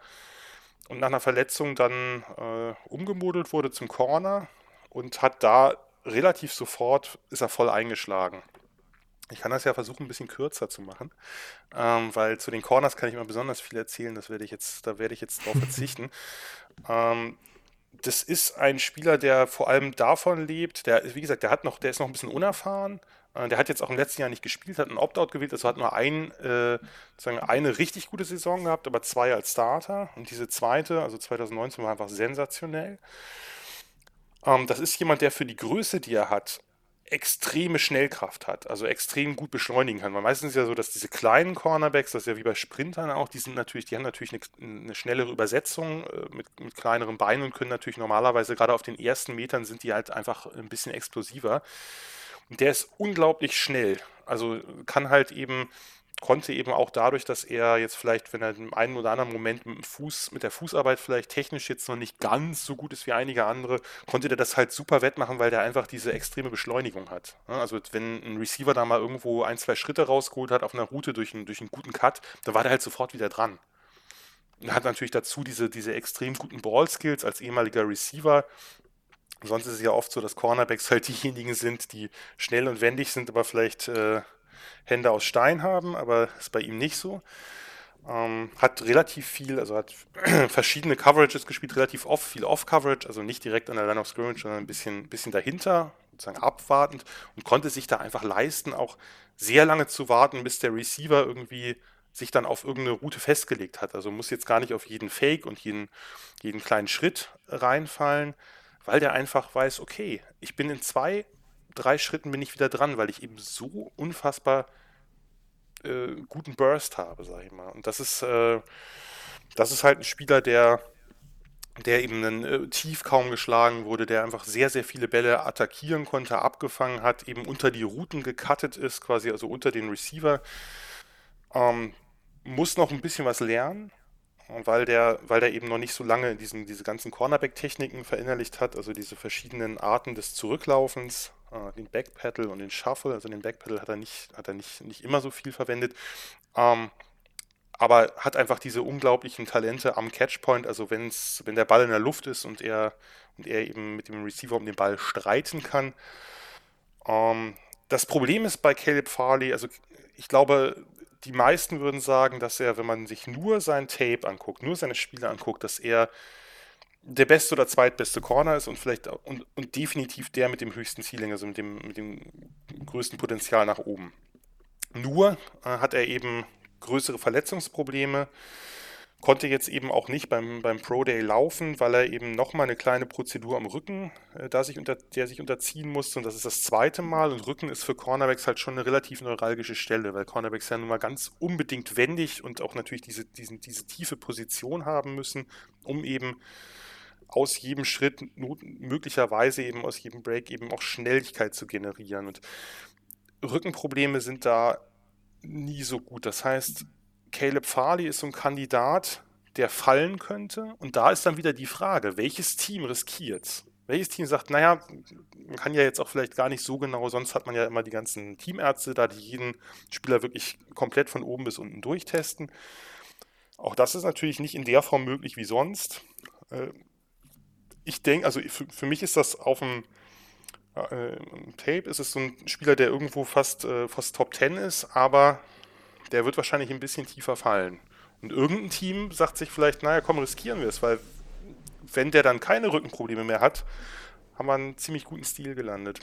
und nach einer Verletzung dann äh, umgemodelt wurde zum Corner und hat da relativ sofort, ist er voll eingeschlagen. Ich kann das ja versuchen, ein bisschen kürzer zu machen, ähm, weil zu den Corners kann ich immer besonders viel erzählen. Das werde ich jetzt, da werde ich jetzt drauf verzichten. ähm, das ist ein Spieler, der vor allem davon lebt. Der, wie gesagt, der hat noch, der ist noch ein bisschen unerfahren. Äh, der hat jetzt auch im letzten Jahr nicht gespielt, hat einen Opt-out gewählt, also hat nur ein, äh, sozusagen eine richtig gute Saison gehabt, aber zwei als Starter. Und diese zweite, also 2019, war einfach sensationell. Ähm, das ist jemand, der für die Größe, die er hat, extreme Schnellkraft hat, also extrem gut beschleunigen kann. Weil meistens ist ja so, dass diese kleinen Cornerbacks, das ist ja wie bei Sprintern auch, die sind natürlich, die haben natürlich eine, eine schnellere Übersetzung äh, mit, mit kleineren Beinen und können natürlich normalerweise gerade auf den ersten Metern sind die halt einfach ein bisschen explosiver. Und der ist unglaublich schnell. Also kann halt eben konnte eben auch dadurch, dass er jetzt vielleicht, wenn er im einen oder anderen Moment mit dem Fuß, mit der Fußarbeit vielleicht technisch jetzt noch nicht ganz so gut ist wie einige andere, konnte der das halt super wettmachen, weil der einfach diese extreme Beschleunigung hat. Also wenn ein Receiver da mal irgendwo ein, zwei Schritte rausgeholt hat auf einer Route durch einen, durch einen guten Cut, dann war der halt sofort wieder dran. Er hat natürlich dazu diese, diese extrem guten Ball-Skills als ehemaliger Receiver. Sonst ist es ja oft so, dass Cornerbacks halt diejenigen sind, die schnell und wendig sind, aber vielleicht äh, Hände aus Stein haben, aber ist bei ihm nicht so. Ähm, hat relativ viel, also hat verschiedene Coverages gespielt, relativ oft, viel Off-Coverage, also nicht direkt an der Line of Scrimmage, sondern ein bisschen, bisschen dahinter, sozusagen abwartend und konnte sich da einfach leisten, auch sehr lange zu warten, bis der Receiver irgendwie sich dann auf irgendeine Route festgelegt hat. Also muss jetzt gar nicht auf jeden Fake und jeden, jeden kleinen Schritt reinfallen, weil der einfach weiß, okay, ich bin in zwei drei Schritten bin ich wieder dran, weil ich eben so unfassbar äh, guten Burst habe, sag ich mal. Und das ist, äh, das ist halt ein Spieler, der, der eben einen, äh, tief kaum geschlagen wurde, der einfach sehr, sehr viele Bälle attackieren konnte, abgefangen hat, eben unter die Routen gecuttet ist, quasi also unter den Receiver. Ähm, muss noch ein bisschen was lernen. weil der, weil der eben noch nicht so lange diesen, diese ganzen Cornerback-Techniken verinnerlicht hat, also diese verschiedenen Arten des Zurücklaufens, äh, den Backpedal und den Shuffle. Also den Backpedal hat er nicht, hat er nicht, nicht immer so viel verwendet. Ähm, aber hat einfach diese unglaublichen Talente am Catchpoint, also wenn's, wenn der Ball in der Luft ist und er, und er eben mit dem Receiver um den Ball streiten kann. Ähm, das Problem ist bei Caleb Farley, also ich glaube, die meisten würden sagen, dass er, wenn man sich nur sein Tape anguckt, nur seine Spiele anguckt, dass er der beste oder zweitbeste Corner ist und vielleicht und, und definitiv der mit dem höchsten Ceiling, also mit dem, mit dem größten Potenzial nach oben. Nur äh, hat er eben größere Verletzungsprobleme, konnte jetzt eben auch nicht beim, beim Pro Day laufen, weil er eben nochmal eine kleine Prozedur am Rücken, äh, da sich unter, der sich unterziehen musste. Und das ist das zweite Mal. Und Rücken ist für Cornerbacks halt schon eine relativ neuralgische Stelle, weil Cornerbacks ja nun mal ganz unbedingt wendig und auch natürlich diese, diesen, diese tiefe Position haben müssen, um eben aus jedem Schritt möglicherweise eben aus jedem Break eben auch Schnelligkeit zu generieren. Und Rückenprobleme sind da nie so gut. Das heißt, Caleb Farley ist so ein Kandidat, der fallen könnte. Und da ist dann wieder die Frage, welches Team riskiert Welches Team sagt, naja, man kann ja jetzt auch vielleicht gar nicht so genau, sonst hat man ja immer die ganzen Teamärzte da, die jeden Spieler wirklich komplett von oben bis unten durchtesten. Auch das ist natürlich nicht in der Form möglich wie sonst. Äh, ich denke, also für, mich ist das auf dem äh, Tape, ist es so ein Spieler, der irgendwo fast, äh, fast Top 10 ist, aber der wird wahrscheinlich ein bisschen tiefer fallen. Und irgendein Team sagt sich vielleicht, naja, komm, riskieren wir es, weil wenn der dann keine Rückenprobleme mehr hat, haben wir einen ziemlich guten Stil gelandet.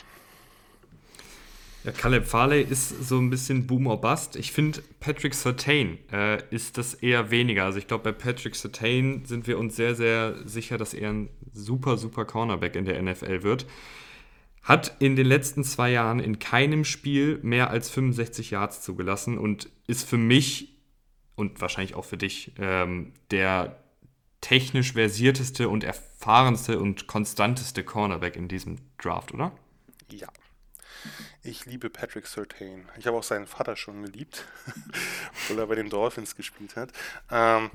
Ja, Caleb Farley ist so ein bisschen Boom or Bust. Ich finde, Patrick Sertain äh, ist das eher weniger. Also ich glaube, bei Patrick Sertain sind wir uns sehr, sehr sicher, dass er ein super, super Cornerback in der NFL wird. Hat in den letzten zwei Jahren in keinem Spiel mehr als 65 Yards zugelassen und ist für mich und wahrscheinlich auch für dich ähm, der technisch versierteste und erfahrenste und konstanteste Cornerback in diesem Draft, oder? Ja. Ich liebe Patrick Sertain. Ich habe auch seinen Vater schon geliebt, obwohl er bei den Dolphins gespielt hat. Ähm,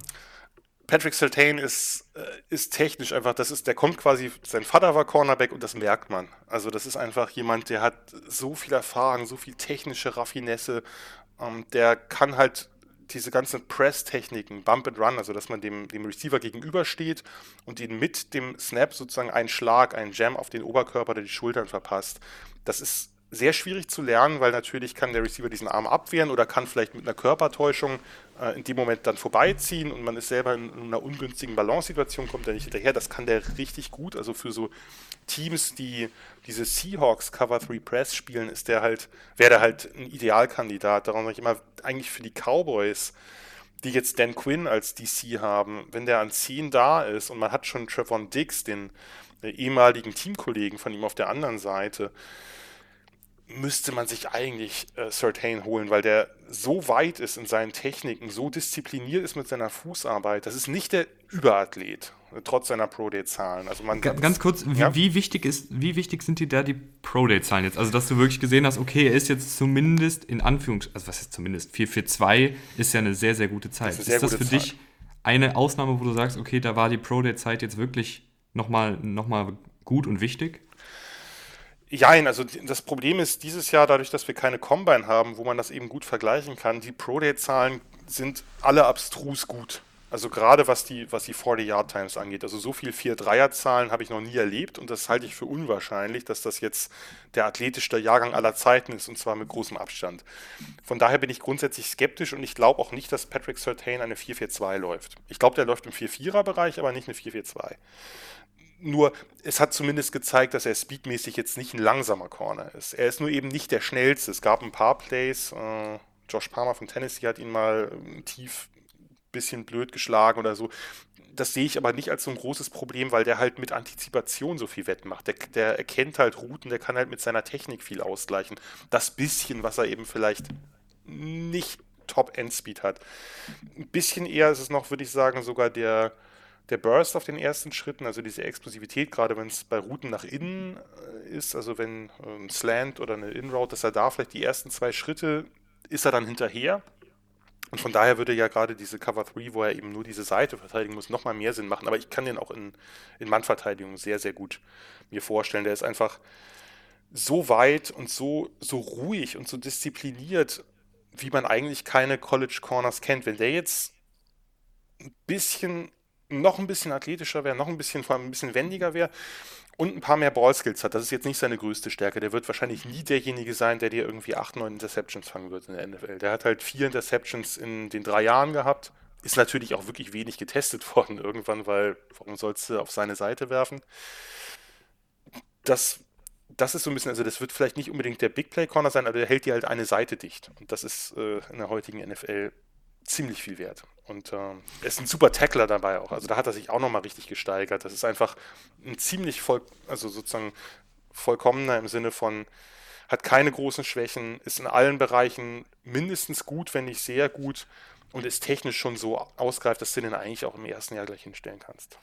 Patrick Sertain ist, äh, ist technisch einfach, das ist, der kommt quasi, sein Vater war Cornerback und das merkt man. Also das ist einfach jemand, der hat so viel Erfahrung, so viel technische Raffinesse, ähm, der kann halt diese ganzen Press-Techniken, Bump and Run, also dass man dem, dem Receiver gegenübersteht und ihn mit dem Snap sozusagen einen Schlag, einen Jam auf den Oberkörper oder die Schultern verpasst. Das ist sehr schwierig zu lernen, weil natürlich kann der Receiver diesen Arm abwehren oder kann vielleicht mit einer Körpertäuschung äh, in dem Moment dann vorbeiziehen und man ist selber in, in einer ungünstigen Balance-Situation, kommt er nicht hinterher. Das kann der richtig gut. Also für so Teams, die diese Seahawks Cover 3 Press spielen, ist der halt, wäre der halt ein Idealkandidat. Darum sage ich immer, eigentlich für die Cowboys, die jetzt Dan Quinn als DC haben, wenn der an 10 da ist und man hat schon Trevon Dix, den ehemaligen Teamkollegen von ihm auf der anderen Seite, müsste man sich eigentlich äh, Sertain holen, weil der so weit ist in seinen Techniken, so diszipliniert ist mit seiner Fußarbeit. Das ist nicht der Überathlet, trotz seiner Pro-Day-Zahlen. Also man ganz kurz, wie, ja? wie, wichtig ist, wie wichtig sind dir da die Pro-Day-Zahlen jetzt? Also, dass du wirklich gesehen hast, okay, er ist jetzt zumindest in Anführungszeichen, also was ist zumindest, 4-4-2 ist ja eine sehr, sehr gute Zeit. Das ist, ist das für Zeit. dich eine Ausnahme, wo du sagst, okay, da war die Pro-Day-Zeit jetzt wirklich nochmal noch mal gut und wichtig? Jein, also das Problem ist dieses Jahr, dadurch, dass wir keine Combine haben, wo man das eben gut vergleichen kann, die Pro-Day-Zahlen sind alle abstrus gut. Also gerade was die, was die 40-Yard-Times angeht. Also so viel 4-3er-Zahlen habe ich noch nie erlebt und das halte ich für unwahrscheinlich, dass das jetzt der athletischste Jahrgang aller Zeiten ist und zwar mit großem Abstand. Von daher bin ich grundsätzlich skeptisch und ich glaube auch nicht, dass Patrick Sertain eine 4-4-2 läuft. Ich glaube, der läuft im 4-4er-Bereich, aber nicht eine 4-4-2. Nur, es hat zumindest gezeigt, dass er speedmäßig jetzt nicht ein langsamer Corner ist. Er ist nur eben nicht der schnellste. Es gab ein paar Plays. Äh, Josh Palmer von Tennessee hat ihn mal äh, tief bisschen blöd geschlagen oder so. Das sehe ich aber nicht als so ein großes Problem, weil der halt mit Antizipation so viel wettmacht. Der, der erkennt halt Routen, der kann halt mit seiner Technik viel ausgleichen. Das bisschen, was er eben vielleicht nicht Top-End-Speed hat. Ein bisschen eher ist es noch, würde ich sagen, sogar der, der Burst auf den ersten Schritten, also diese Explosivität, gerade wenn es bei Routen nach innen äh, ist, also wenn ähm, Slant oder eine In-Route, dass er da vielleicht die ersten zwei Schritte ist er dann hinterher. Und von daher würde ja gerade diese Cover 3, wo er eben nur diese Seite verteidigen muss, nochmal mehr Sinn machen. Aber ich kann den auch in, in Mannverteidigung sehr, sehr gut mir vorstellen. Der ist einfach so weit und so, so ruhig und so diszipliniert, wie man eigentlich keine College Corners kennt. Wenn der jetzt ein bisschen, noch ein bisschen athletischer wäre, noch ein bisschen, vor allem ein bisschen wendiger wäre und ein paar mehr Ballskills hat, das ist jetzt nicht seine größte Stärke. Der wird wahrscheinlich nie derjenige sein, der dir irgendwie 8, 9 Interceptions fangen wird in der NFL. Der hat halt vier Interceptions in den drei Jahren gehabt. Ist natürlich auch wirklich wenig getestet worden irgendwann, weil warum sollst du auf seine Seite werfen? Das das ist so ein bisschen, also das wird vielleicht nicht unbedingt der Big Play Corner sein, aber der hält dir halt eine Seite dicht. Und das ist äh, in der heutigen NFL ziemlich viel wert. Und äh, er ist ein super Tackler dabei auch. Also da hat er sich auch nochmal richtig gesteigert. Das ist einfach ein ziemlich voll, also sozusagen vollkommener im Sinne von, hat keine großen Schwächen, ist in allen Bereichen mindestens gut, wenn nicht sehr gut und ist technisch schon so ausgreift, dass du den eigentlich auch im ersten Jahr gleich hinstellen kannst.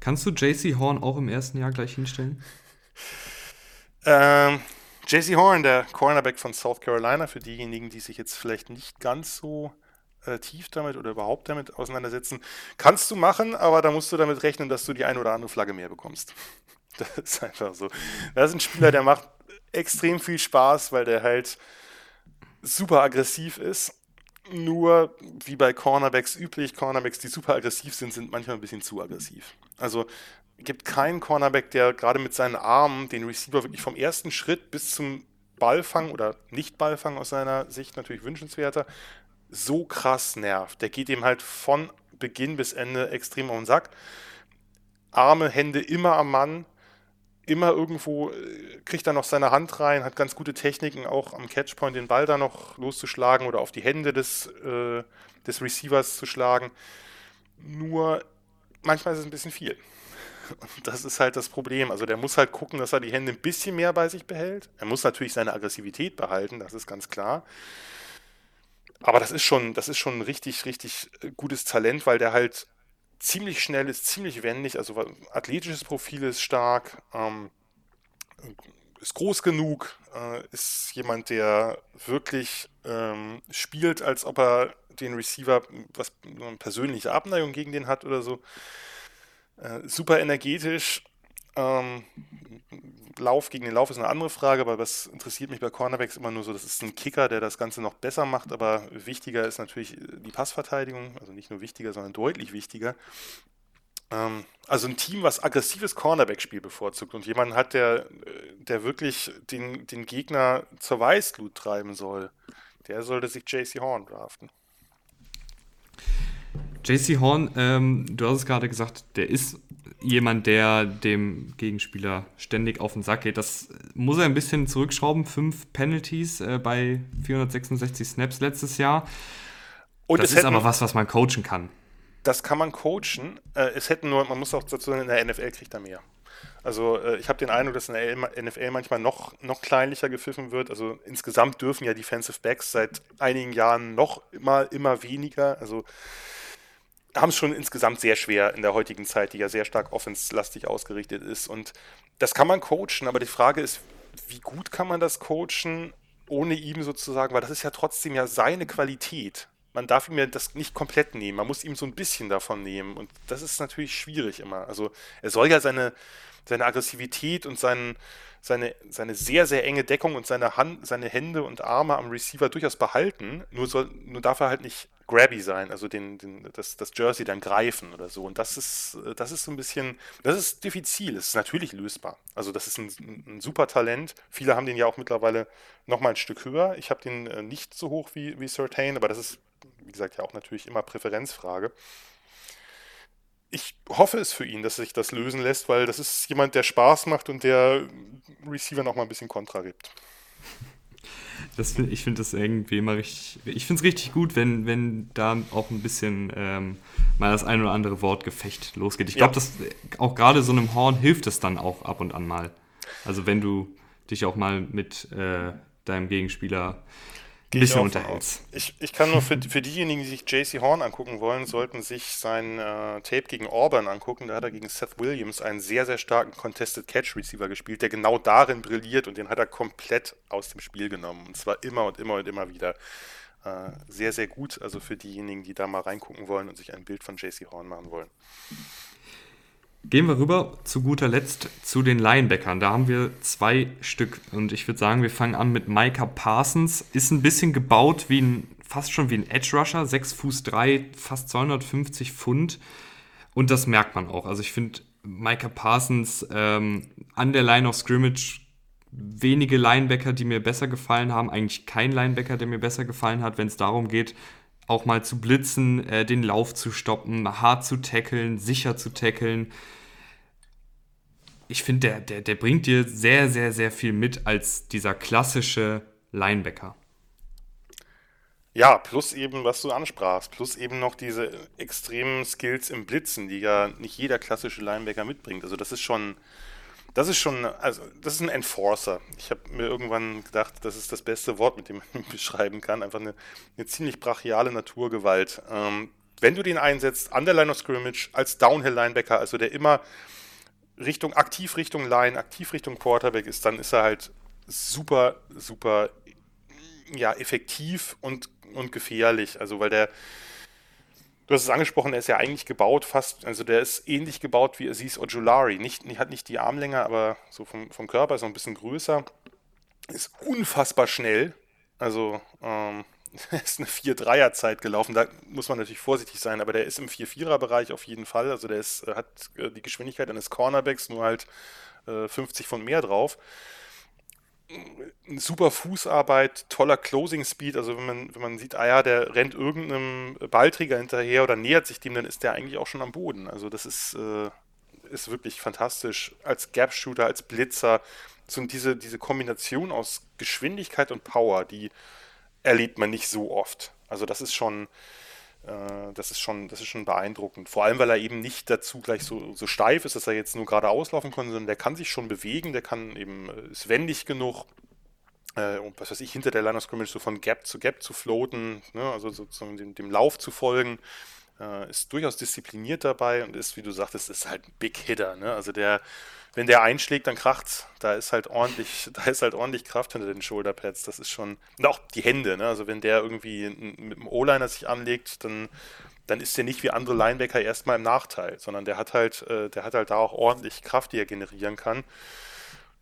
Kannst du JC Horn auch im ersten Jahr gleich hinstellen? Ähm, JC Horn, der Cornerback von South Carolina, für diejenigen, die sich jetzt vielleicht nicht ganz so äh, tief damit oder überhaupt damit auseinandersetzen, kannst du machen, aber da musst du damit rechnen, dass du die eine oder andere Flagge mehr bekommst. Das ist einfach so. Das ist ein Spieler, der macht extrem viel Spaß, weil der halt super aggressiv ist. Nur, wie bei Cornerbacks üblich, Cornerbacks, die super aggressiv sind, sind manchmal ein bisschen zu aggressiv. Also gibt keinen Cornerback, der gerade mit seinen Armen den Receiver wirklich vom ersten Schritt bis zum Ballfang oder Nicht-Ballfang aus seiner Sicht natürlich wünschenswerter, so krass nervt. Der geht ihm halt von Beginn bis Ende extrem auf den Sack. Arme, Hände immer am Mann, immer irgendwo äh, kriegt er noch seine Hand rein, hat ganz gute Techniken, auch am Catchpoint den Ball da noch loszuschlagen oder auf die Hände des, äh, des Receivers zu schlagen. Nur manchmal ist es ein bisschen viel. Und das ist halt das Problem. Also der muss halt gucken, dass er die Hände ein bisschen mehr bei sich behält. Er muss natürlich seine Aggressivität behalten, das ist ganz klar. Aber das ist schon, das ist schon ein richtig, richtig äh, gutes Talent, weil der halt ziemlich schnell ist, ziemlich wendig, also athletisches Profil ist stark, ähm, ist groß genug, äh, ist jemand, der wirklich ähm, spielt, als ob er den Receiver was eine persönliche Abneigung gegen den hat oder so. Äh, super energetisch. Ähm, Lauf gegen den Lauf ist eine andere Frage, aber was interessiert mich bei Cornerbacks immer nur so, das ist ein Kicker, der das Ganze noch besser macht, aber wichtiger ist natürlich die Passverteidigung, also nicht nur wichtiger, sondern deutlich wichtiger. Ähm, also ein Team, was aggressives Cornerback-Spiel bevorzugt und jemanden hat, der, der wirklich den, den Gegner zur Weißglut treiben soll, der sollte sich JC Horn draften. JC Horn, ähm, du hast es gerade gesagt, der ist jemand, der dem Gegenspieler ständig auf den Sack geht. Das muss er ein bisschen zurückschrauben. Fünf Penalties äh, bei 466 Snaps letztes Jahr. Und das ist aber was, was man coachen kann. Das kann man coachen. Äh, es hätten nur, man muss auch dazu sagen, in der NFL kriegt er mehr. Also äh, ich habe den Eindruck, dass in der NFL manchmal noch, noch kleinlicher gepfiffen wird. Also insgesamt dürfen ja Defensive Backs seit einigen Jahren noch immer, immer weniger. Also haben es schon insgesamt sehr schwer in der heutigen Zeit, die ja sehr stark offenslastig ausgerichtet ist. Und das kann man coachen, aber die Frage ist, wie gut kann man das coachen, ohne ihm sozusagen, weil das ist ja trotzdem ja seine Qualität. Man darf ihm ja das nicht komplett nehmen, man muss ihm so ein bisschen davon nehmen. Und das ist natürlich schwierig immer. Also er soll ja seine, seine Aggressivität und seinen, seine, seine sehr, sehr enge Deckung und seine, Hand, seine Hände und Arme am Receiver durchaus behalten. Nur, soll, nur darf er halt nicht grabby sein, also den, den, das, das Jersey dann greifen oder so. Und das ist, das ist so ein bisschen, das ist diffizil, es ist natürlich lösbar. Also das ist ein, ein super Talent. Viele haben den ja auch mittlerweile nochmal ein Stück höher. Ich habe den äh, nicht so hoch wie, wie Certain, aber das ist, wie gesagt, ja auch natürlich immer Präferenzfrage ich hoffe es für ihn, dass sich das lösen lässt, weil das ist jemand, der Spaß macht und der Receiver noch mal ein bisschen Kontra gibt. Das ich finde das irgendwie immer richtig. Ich finde es richtig gut, wenn, wenn da auch ein bisschen ähm, mal das ein oder andere Wortgefecht losgeht. Ich glaube, ja. auch gerade so einem Horn hilft es dann auch ab und an mal. Also wenn du dich auch mal mit äh, deinem Gegenspieler bisschen unterhältst. Ich, ich kann nur für, für diejenigen, die sich JC Horn angucken wollen, sollten sich sein äh, Tape gegen Auburn angucken. Da hat er gegen Seth Williams einen sehr, sehr starken Contested Catch Receiver gespielt, der genau darin brilliert und den hat er komplett aus dem Spiel genommen. Und zwar immer und immer und immer wieder. äh, sehr, sehr gut. Also für diejenigen, die da mal reingucken wollen und sich ein Bild von JC Horn machen wollen. Gehen wir rüber zu guter Letzt zu den Linebackern. Da haben wir zwei Stück und ich würde sagen, wir fangen an mit Micah Parsons. Ist ein bisschen gebaut wie ein, fast schon wie ein Edge Rusher, 6 Fuß 3, fast 250 Pfund. Und das merkt man auch. Also ich finde Micah Parsons ähm, an der Line of Scrimmage wenige Linebacker, die mir besser gefallen haben. Eigentlich kein Linebacker, der mir besser gefallen hat, wenn es darum geht, auch mal zu blitzen, äh, den Lauf zu stoppen, hart zu tackeln, sicher zu tackeln. Ich finde, der, der, der bringt dir sehr, sehr, sehr viel mit als dieser klassische Linebacker. Ja, plus eben, was du ansprachst, plus eben noch diese extremen Skills im Blitzen, die ja nicht jeder klassische Linebacker mitbringt. Also das ist schon, das ist schon, also das ist ein Enforcer. Ich habe mir irgendwann gedacht, das ist das beste Wort, mit dem man beschreiben kann. Einfach eine, eine ziemlich brachiale Naturgewalt. Ähm, wenn du den einsetzt an der Line of Scrimmage als Downhill-Linebacker, also der immer Richtung, aktiv Richtung Line, aktiv Richtung Quarterback ist, dann ist er halt super, super ja, effektiv und, und gefährlich. Also weil der, Du hast es angesprochen, er ist ja eigentlich gebaut fast, also der ist ähnlich gebaut wie Aziz Ojulari. Nicht, hat nicht die Armlänge, aber so vom, vom Körper ist noch ein bisschen größer. Ist unfassbar schnell. Also ähm, ist eine 4-3er-Zeit gelaufen. Da muss man natürlich vorsichtig sein, aber der ist im 4-4er-Bereich auf jeden Fall. Also der ist, hat äh, die Geschwindigkeit eines Cornerbacks, nur halt äh, 50 von mehr drauf super Fußarbeit, toller Closing Speed. Also wenn man, wenn man sieht, ah ja, der rennt irgendeinem Ballträger hinterher oder nähert sich dem, dann ist der eigentlich auch schon am Boden. Also das ist, äh, ist wirklich fantastisch. Als Gap-Shooter, als Blitzer. So diese, diese Kombination aus Geschwindigkeit und Power, die erlebt man nicht so oft. Also das ist schon, das ist schon, das ist schon beeindruckend. Vor allem, weil er eben nicht dazu gleich so, so steif ist, dass er jetzt nur geradeaus laufen kann, sondern der kann sich schon bewegen, der kann eben, äh, ist wendig genug, äh, und was weiß ich, hinter der Line of Scrimmage so von Gap zu Gap zu floaten, ne, also sozusagen dem, dem Lauf zu folgen, äh, ist durchaus diszipliniert dabei und ist, wie du sagtest, ist halt ein Big Hitter. Ne? Also der wenn der einschlägt, dann kracht's. Da ist halt ordentlich, da ist halt ordentlich Kraft hinter den Shoulderpads. Das ist schon. Und auch die Hände, ne? Also wenn der irgendwie mit dem O-Liner sich anlegt, dann, dann ist der nicht wie andere Linebacker erstmal im Nachteil, sondern der hat halt, äh, der hat halt da auch ordentlich Kraft, die er generieren kann.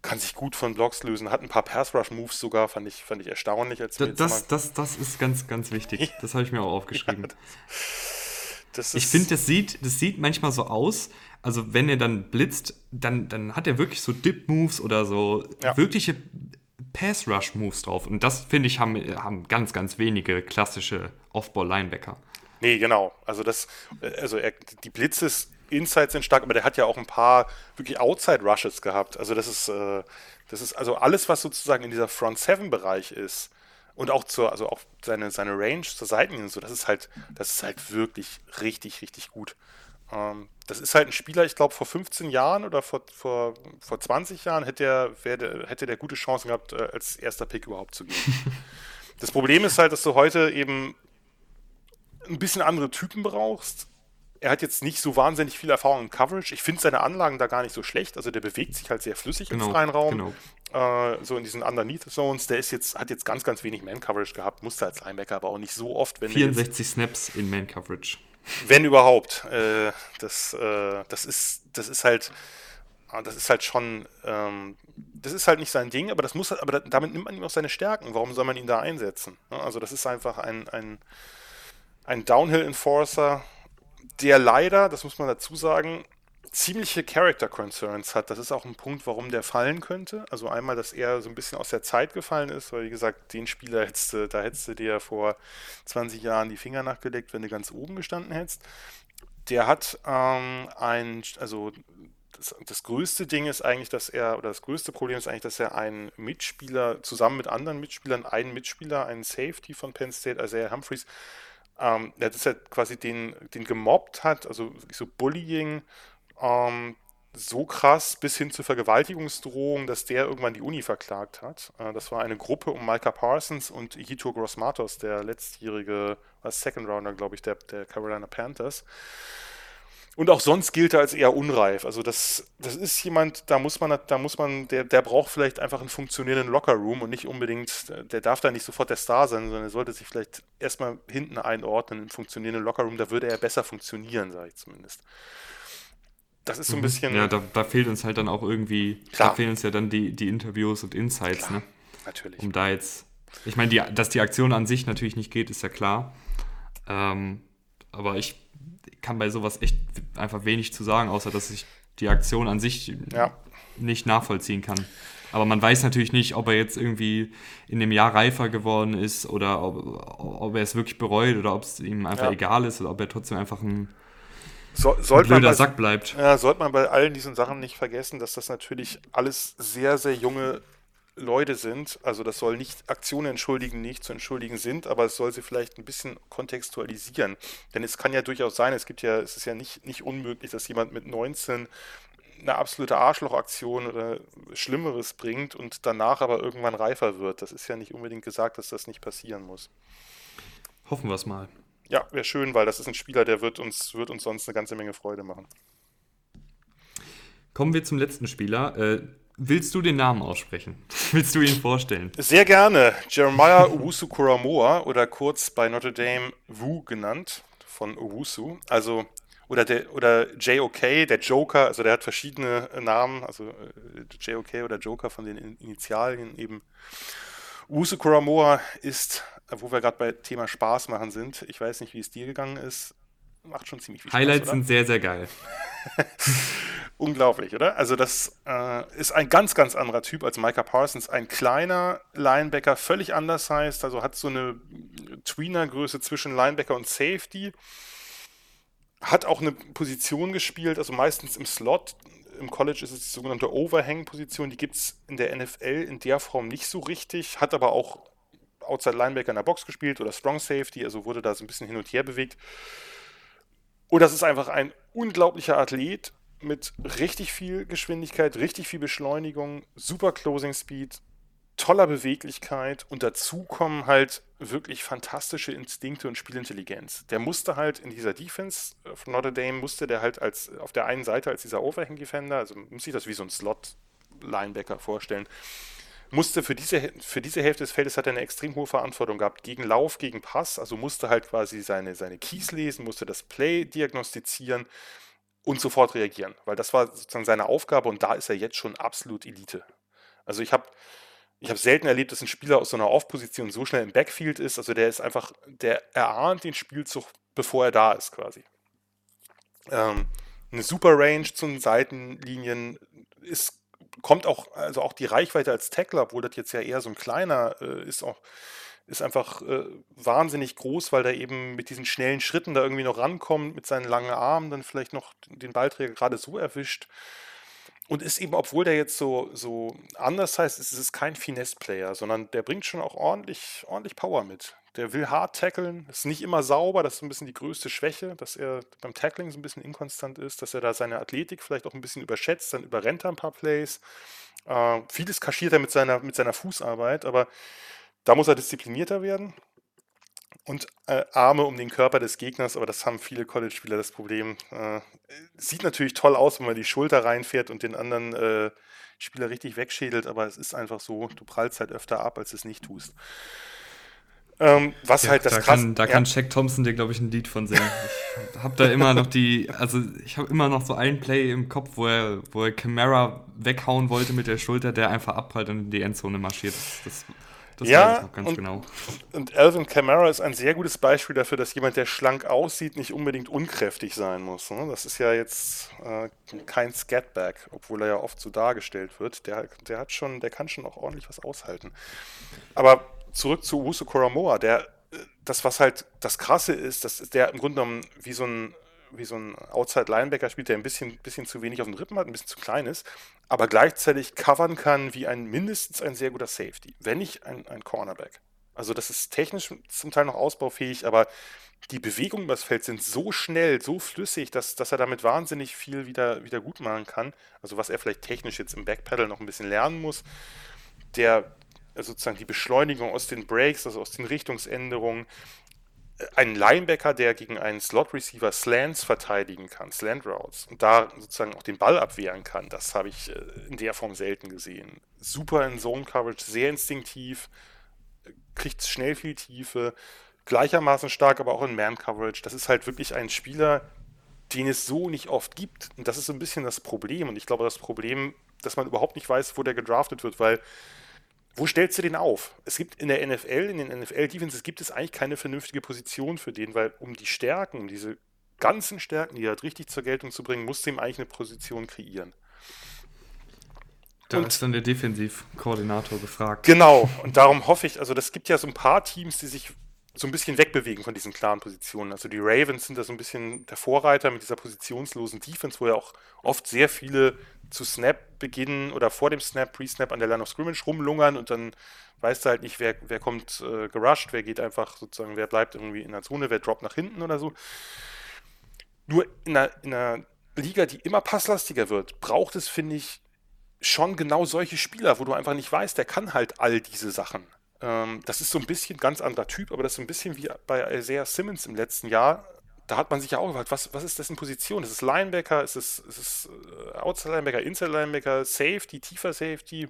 Kann sich gut von Blocks lösen, hat ein paar Pass-Rush-Moves sogar, fand ich, fand ich erstaunlich. Als das, das, das, das ist ganz, ganz wichtig. Das habe ich mir auch aufgeschrieben. Ja, ich finde, das sieht, das sieht manchmal so aus, also wenn er dann blitzt, dann, dann hat er wirklich so Dip-Moves oder so ja. wirkliche Pass-Rush-Moves drauf. Und das, finde ich, haben, haben ganz, ganz wenige klassische Off-Ball-Linebacker. Nee, genau. Also das, also er, die Blitzes Insights sind stark, aber der hat ja auch ein paar wirklich Outside-Rushes gehabt. Also das ist, äh, das ist also alles, was sozusagen in dieser Front-Seven-Bereich ist und auch zur, also auch seine, seine Range zur Seitenlinie und so, das ist halt, das ist halt wirklich richtig, richtig gut. Ähm, das ist halt ein Spieler, ich glaube, vor 15 Jahren oder vor, vor, vor 20 Jahren hätte er, der, hätte der gute Chancen gehabt, äh, als erster Pick überhaupt zu gehen. das Problem ist halt, dass du heute eben ein bisschen andere Typen brauchst. Er hat jetzt nicht so wahnsinnig viel Erfahrung in Coverage. Ich finde seine Anlagen da gar nicht so schlecht. Also der bewegt sich halt sehr flüssig genau, im freien Raum. Genau. Äh, so in diesen Underneath Zones. Der ist jetzt, hat jetzt ganz, ganz wenig Man-Coverage gehabt, musste als Linebacker aber auch nicht so oft. Wenn 64 Snaps in Man-Coverage. Wenn überhaupt. Äh, das, äh, das, ist, das ist halt, ah, das ist halt schon, ähm, das ist halt nicht sein Ding, aber das muss aber damit nimmt man ihm auch seine Stärken. Warum soll man ihn da einsetzen? Also das ist einfach ein, ein, ein Downhill-Enforcer, der leider, das muss man dazu sagen, ziemliche Character Concerns hat. Das ist auch ein Punkt, warum der fallen könnte. Also einmal, dass er so ein bisschen aus der Zeit gefallen ist, weil wie gesagt, den Spieler hättest du, da hättest du dir vor 20 Jahren die Finger nachgelegt, wenn du ganz oben gestanden hättest. Der hat ähm, ein, also das, das, größte Ding ist eigentlich, dass er, oder das größte Problem ist eigentlich, dass er einen Mitspieler, zusammen mit anderen Mitspielern, einen Mitspieler, einen Safety von Penn State, also er Humphreys, ähm, der das halt quasi den, den gemobbt hat, also so Bullying ähm, so krass bis hin zur Vergewaltigungsdrohung, dass der irgendwann die Uni verklagt hat. Äh, das war eine Gruppe um Micah Parsons und Hito Grossmatos, der letztjährige Second Rounder, glaube ich, der, der Carolina Panthers. Und auch sonst gilt er als eher unreif. Also das, das ist jemand, da muss man, da muss man, der, der braucht vielleicht einfach einen funktionierenden Lockerroom und nicht unbedingt, der darf da nicht sofort der Star sein, sondern er sollte sich vielleicht erstmal hinten einordnen, einen funktionierenden Lockerroom, da würde er besser funktionieren, sage ich zumindest. Das ist so ein mhm. bisschen. Ja, da, da, fehlt uns halt dann auch irgendwie, Klar. da fehlen uns ja dann die, die Interviews und Insights, Klar, ne? Natürlich. Um da jetzt, ich meine, die, dass die Aktion an sich natürlich nicht geht, ist ja klar. Ähm, aber ich kann bei sowas echt einfach wenig zu sagen, außer dass ich die Aktion an sich ja. nicht nachvollziehen kann. Aber man weiß natürlich nicht, ob er jetzt irgendwie in dem Jahr reifer geworden ist oder ob, ob er es wirklich bereut oder ob es ihm einfach ja. egal ist oder ob er trotzdem einfach ein, so, ein blöder bei, Sack bleibt. Ja, sollte man bei allen diesen Sachen nicht vergessen, dass das natürlich alles sehr, sehr junge Leute sind. Also das soll nicht Aktionen entschuldigen, nicht zu entschuldigen sind, aber es soll sie vielleicht ein bisschen kontextualisieren. Denn es kann ja durchaus sein, es gibt ja, es ist ja nicht, nicht unmöglich, dass jemand mit 19 eine absolute Arschlochaktion oder Schlimmeres bringt und danach aber irgendwann reifer wird. Das ist ja nicht unbedingt gesagt, dass das nicht passieren muss. Hoffen wir es mal. Ja, wäre schön, weil das ist ein Spieler, der wird uns, wird uns sonst eine ganze Menge Freude machen. Kommen wir zum letzten Spieler. Äh, Willst du den Namen aussprechen? Willst du ihn vorstellen? Sehr gerne. Jeremiah Owusu Kuramoa oder kurz bei Notre Dame Wu genannt von Owusu. Also oder der oder JOK, der Joker, also der hat verschiedene Namen, also äh, JOK oder Joker von den Initialien eben. Owusu Kuramoa ist, wo wir gerade bei Thema Spaß machen sind, ich weiß nicht, wie es dir gegangen ist, macht schon ziemlich viel Spaß. Highlights oder? sind sehr, sehr geil. Unglaublich, oder? Also das äh, ist ein ganz, ganz anderer Typ als Micah Parsons. Ein kleiner Linebacker, völlig anders heißt, also hat so eine Tweener-Größe zwischen Linebacker und Safety. Hat auch eine Position gespielt, also meistens im Slot. Im College ist es die sogenannte Overhang-Position. Die gibt es in der NFL in der Form nicht so richtig. Hat aber auch Outside Linebacker in der Box gespielt oder Strong Safety, also wurde da so ein bisschen hin und her bewegt. Und das ist einfach ein unglaublicher Athlet mit richtig viel Geschwindigkeit, richtig viel Beschleunigung, super Closing Speed, toller Beweglichkeit und dazu kommen halt wirklich fantastische Instinkte und Spielintelligenz. Der musste halt in dieser Defense von Notre Dame, musste der halt als auf der einen Seite als dieser Overhang Defender, also muss sich das wie so ein Slot Linebacker vorstellen, musste für diese, für diese Hälfte des Feldes hat er eine extrem hohe Verantwortung gehabt, gegen Lauf, gegen Pass, also musste halt quasi seine, seine Keys lesen, musste das Play diagnostizieren und sofort reagieren, weil das war sozusagen seine Aufgabe und da ist er jetzt schon absolut Elite. Also ich habe ich habe selten erlebt, dass ein Spieler aus so einer Off-Position so schnell im Backfield ist. Also der ist einfach, der erahnt den Spielzug, bevor er da ist, quasi. Ähm, eine super Range zu den Seitenlinien ist kommt auch, also auch die Reichweite als Tackler, obwohl das jetzt ja eher so ein kleiner äh, ist, auch ist einfach äh, wahnsinnig groß, weil der eben mit diesen schnellen Schritten da irgendwie noch rankommt, mit seinen langen Armen dann vielleicht noch den Ballträger gerade so erwischt. Und ist eben, obwohl der jetzt so, so anders heißt, ist es kein Finesse-Player, sondern der bringt schon auch ordentlich, ordentlich Power mit. Der will hart tackeln, ist nicht immer sauber, das ist ein bisschen die größte Schwäche, dass er beim Tackling so ein bisschen inkonstant ist, dass er da seine Athletik vielleicht auch ein bisschen überschätzt, dann überrennt er ein paar Plays. Äh, vieles kaschiert er mit seiner, mit seiner Fußarbeit, aber da muss er disziplinierter werden. Und äh, Arme um den Körper des Gegners, aber das haben viele College-Spieler das Problem. Äh, sieht natürlich toll aus, wenn man die Schulter reinfährt und den anderen äh, Spieler richtig wegschädelt, aber es ist einfach so, du prallst halt öfter ab, als es nicht tust. Ähm, was ja, halt das da krass, kann, Da ja. kann Shaq Thompson dir, glaube ich, ein Lied von singen. Ich habe da immer noch die, also ich habe immer noch so ein Play im Kopf, wo er, wo er Camara weghauen wollte mit der Schulter, der einfach abprallt und in die Endzone marschiert. Das, das ja, weiß ich noch ganz und, genau. Und Alvin Kamara ist ein sehr gutes Beispiel dafür, dass jemand, der schlank aussieht, nicht unbedingt unkräftig sein muss. Ne? Das ist ja jetzt äh, kein Scatback, obwohl er ja oft so dargestellt wird. Der, der hat schon, der kann schon auch ordentlich was aushalten. Aber zurück zu Uso Koromoa, der, das, was halt das Krasse ist, dass der im Grunde genommen wie so ein, wie so ein Outside-Linebacker spielt, der ein bisschen, bisschen zu wenig auf den Rippen hat, ein bisschen zu klein ist, aber gleichzeitig covern kann wie ein mindestens ein sehr guter Safety, wenn nicht ein, ein Cornerback. Also das ist technisch zum Teil noch ausbaufähig, aber die Bewegungen übers Feld sind so schnell, so flüssig, dass, dass er damit wahnsinnig viel wieder, wieder gut machen kann. Also was er vielleicht technisch jetzt im Backpedal noch ein bisschen lernen muss. Der, sozusagen die Beschleunigung aus den Breaks, also aus den Richtungsänderungen, ein Linebacker, der gegen einen Slot-Receiver Slants verteidigen kann, Slant Routes, und da sozusagen auch den Ball abwehren kann, das habe ich äh, in der Form selten gesehen. Super in Zone-Coverage, sehr instinktiv, kriegt schnell viel Tiefe, gleichermaßen stark, aber auch in Man-Coverage. Das ist halt wirklich ein Spieler, den es so nicht oft gibt. Und das ist so ein bisschen das Problem. Und ich glaube, das Problem, dass man überhaupt nicht weiß, wo der gedraftet wird, weil wo stellst du den auf? Es gibt in der NFL, in den NFL-Defenses gibt es eigentlich keine vernünftige Position für den, weil um die Stärken, um diese ganzen Stärken, die er hat, richtig zur Geltung zu bringen, musst du ihm eigentlich eine Position kreieren. Da und, ist dann der Defensivkoordinator gefragt. Genau, und darum hoffe ich, also das gibt ja so ein paar Teams, die sich so ein bisschen wegbewegen von diesen klaren Positionen. Also die Ravens sind da so ein bisschen der Vorreiter mit dieser positionslosen Defense, wo ja auch oft sehr viele zu Snap beginnen oder vor dem Snap, Pre-Snap an der Line of Scrimmage rumlungern und dann weißt du halt nicht, wer, wer kommt äh, gerusht, wer geht einfach sozusagen, wer bleibt irgendwie in der Zone, wer droppt nach hinten oder so. Nur in einer, in einer Liga, die immer passlastiger wird, braucht es, finde ich, schon genau solche Spieler, wo du einfach nicht weißt, der kann halt all diese Sachen. Ähm, das ist so ein bisschen ganz anderer Typ, aber das ist so ein bisschen wie bei Isaiah Simmons im letzten Jahr. Da hat man sich ja auch gefragt, was, was ist das in Position? Ist es Linebacker? Ist es, ist es äh, Outside Linebacker, Inside Linebacker, Safety, tiefer Safety,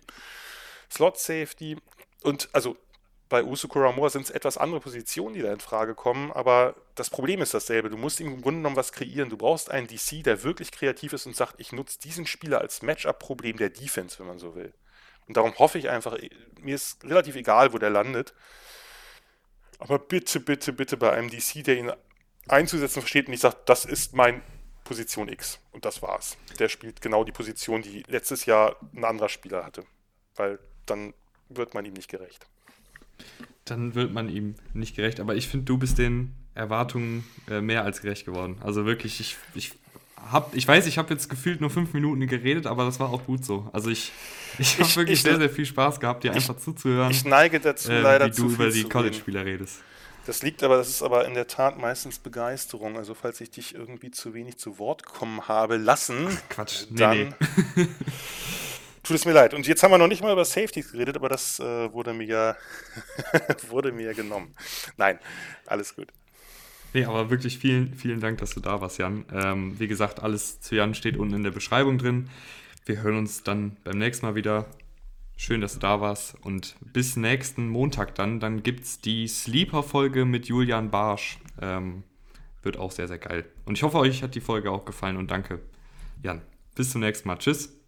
Slot Safety? Und also bei Usu Kuramura sind es etwas andere Positionen, die da in Frage kommen, aber das Problem ist dasselbe. Du musst im Grunde genommen was kreieren. Du brauchst einen DC, der wirklich kreativ ist und sagt, ich nutze diesen Spieler als Matchup-Problem der Defense, wenn man so will. Und darum hoffe ich einfach, mir ist relativ egal, wo der landet. Aber bitte, bitte, bitte bei einem DC, der ihn einzusetzen versteht und ich sage, das ist mein Position X. Und das war's. Der spielt genau die Position, die letztes Jahr ein anderer Spieler hatte. Weil dann wird man ihm nicht gerecht. Dann wird man ihm nicht gerecht. Aber ich finde, du bist den Erwartungen äh, mehr als gerecht geworden. Also wirklich, ich, ich hab, ich weiß, ich habe jetzt gefühlt nur fünf Minuten geredet, aber das war auch gut so. Also ich, ich habe wirklich ich, sehr, sehr viel Spaß gehabt, dir einfach zuzuhören. Ich neige dazu, äh, leider wie du über die College-Spieler redest. Das liegt aber, das ist aber in der Tat meistens Begeisterung. Also falls ich dich irgendwie zu wenig zu Wort kommen habe lassen, Ach, Quatsch, nee, dann nee. tut es mir leid. Und jetzt haben wir noch nicht mal über Safeties geredet, aber das äh, wurde mir ja wurde mir genommen. Nein, alles gut. Nee, aber wirklich vielen, vielen Dank, dass du da warst, Jan. Ähm, wie gesagt, alles zu Jan steht unten in der Beschreibung drin. Wir hören uns dann beim nächsten Mal wieder. Schön, dass du da warst. Und bis nächsten Montag dann. Dann gibt es die Sleeper-Folge mit Julian Barsch. Ähm, wird auch sehr, sehr geil. Und ich hoffe, euch hat die Folge auch gefallen und danke, Jan. Bis zum nächsten Mal. Tschüss.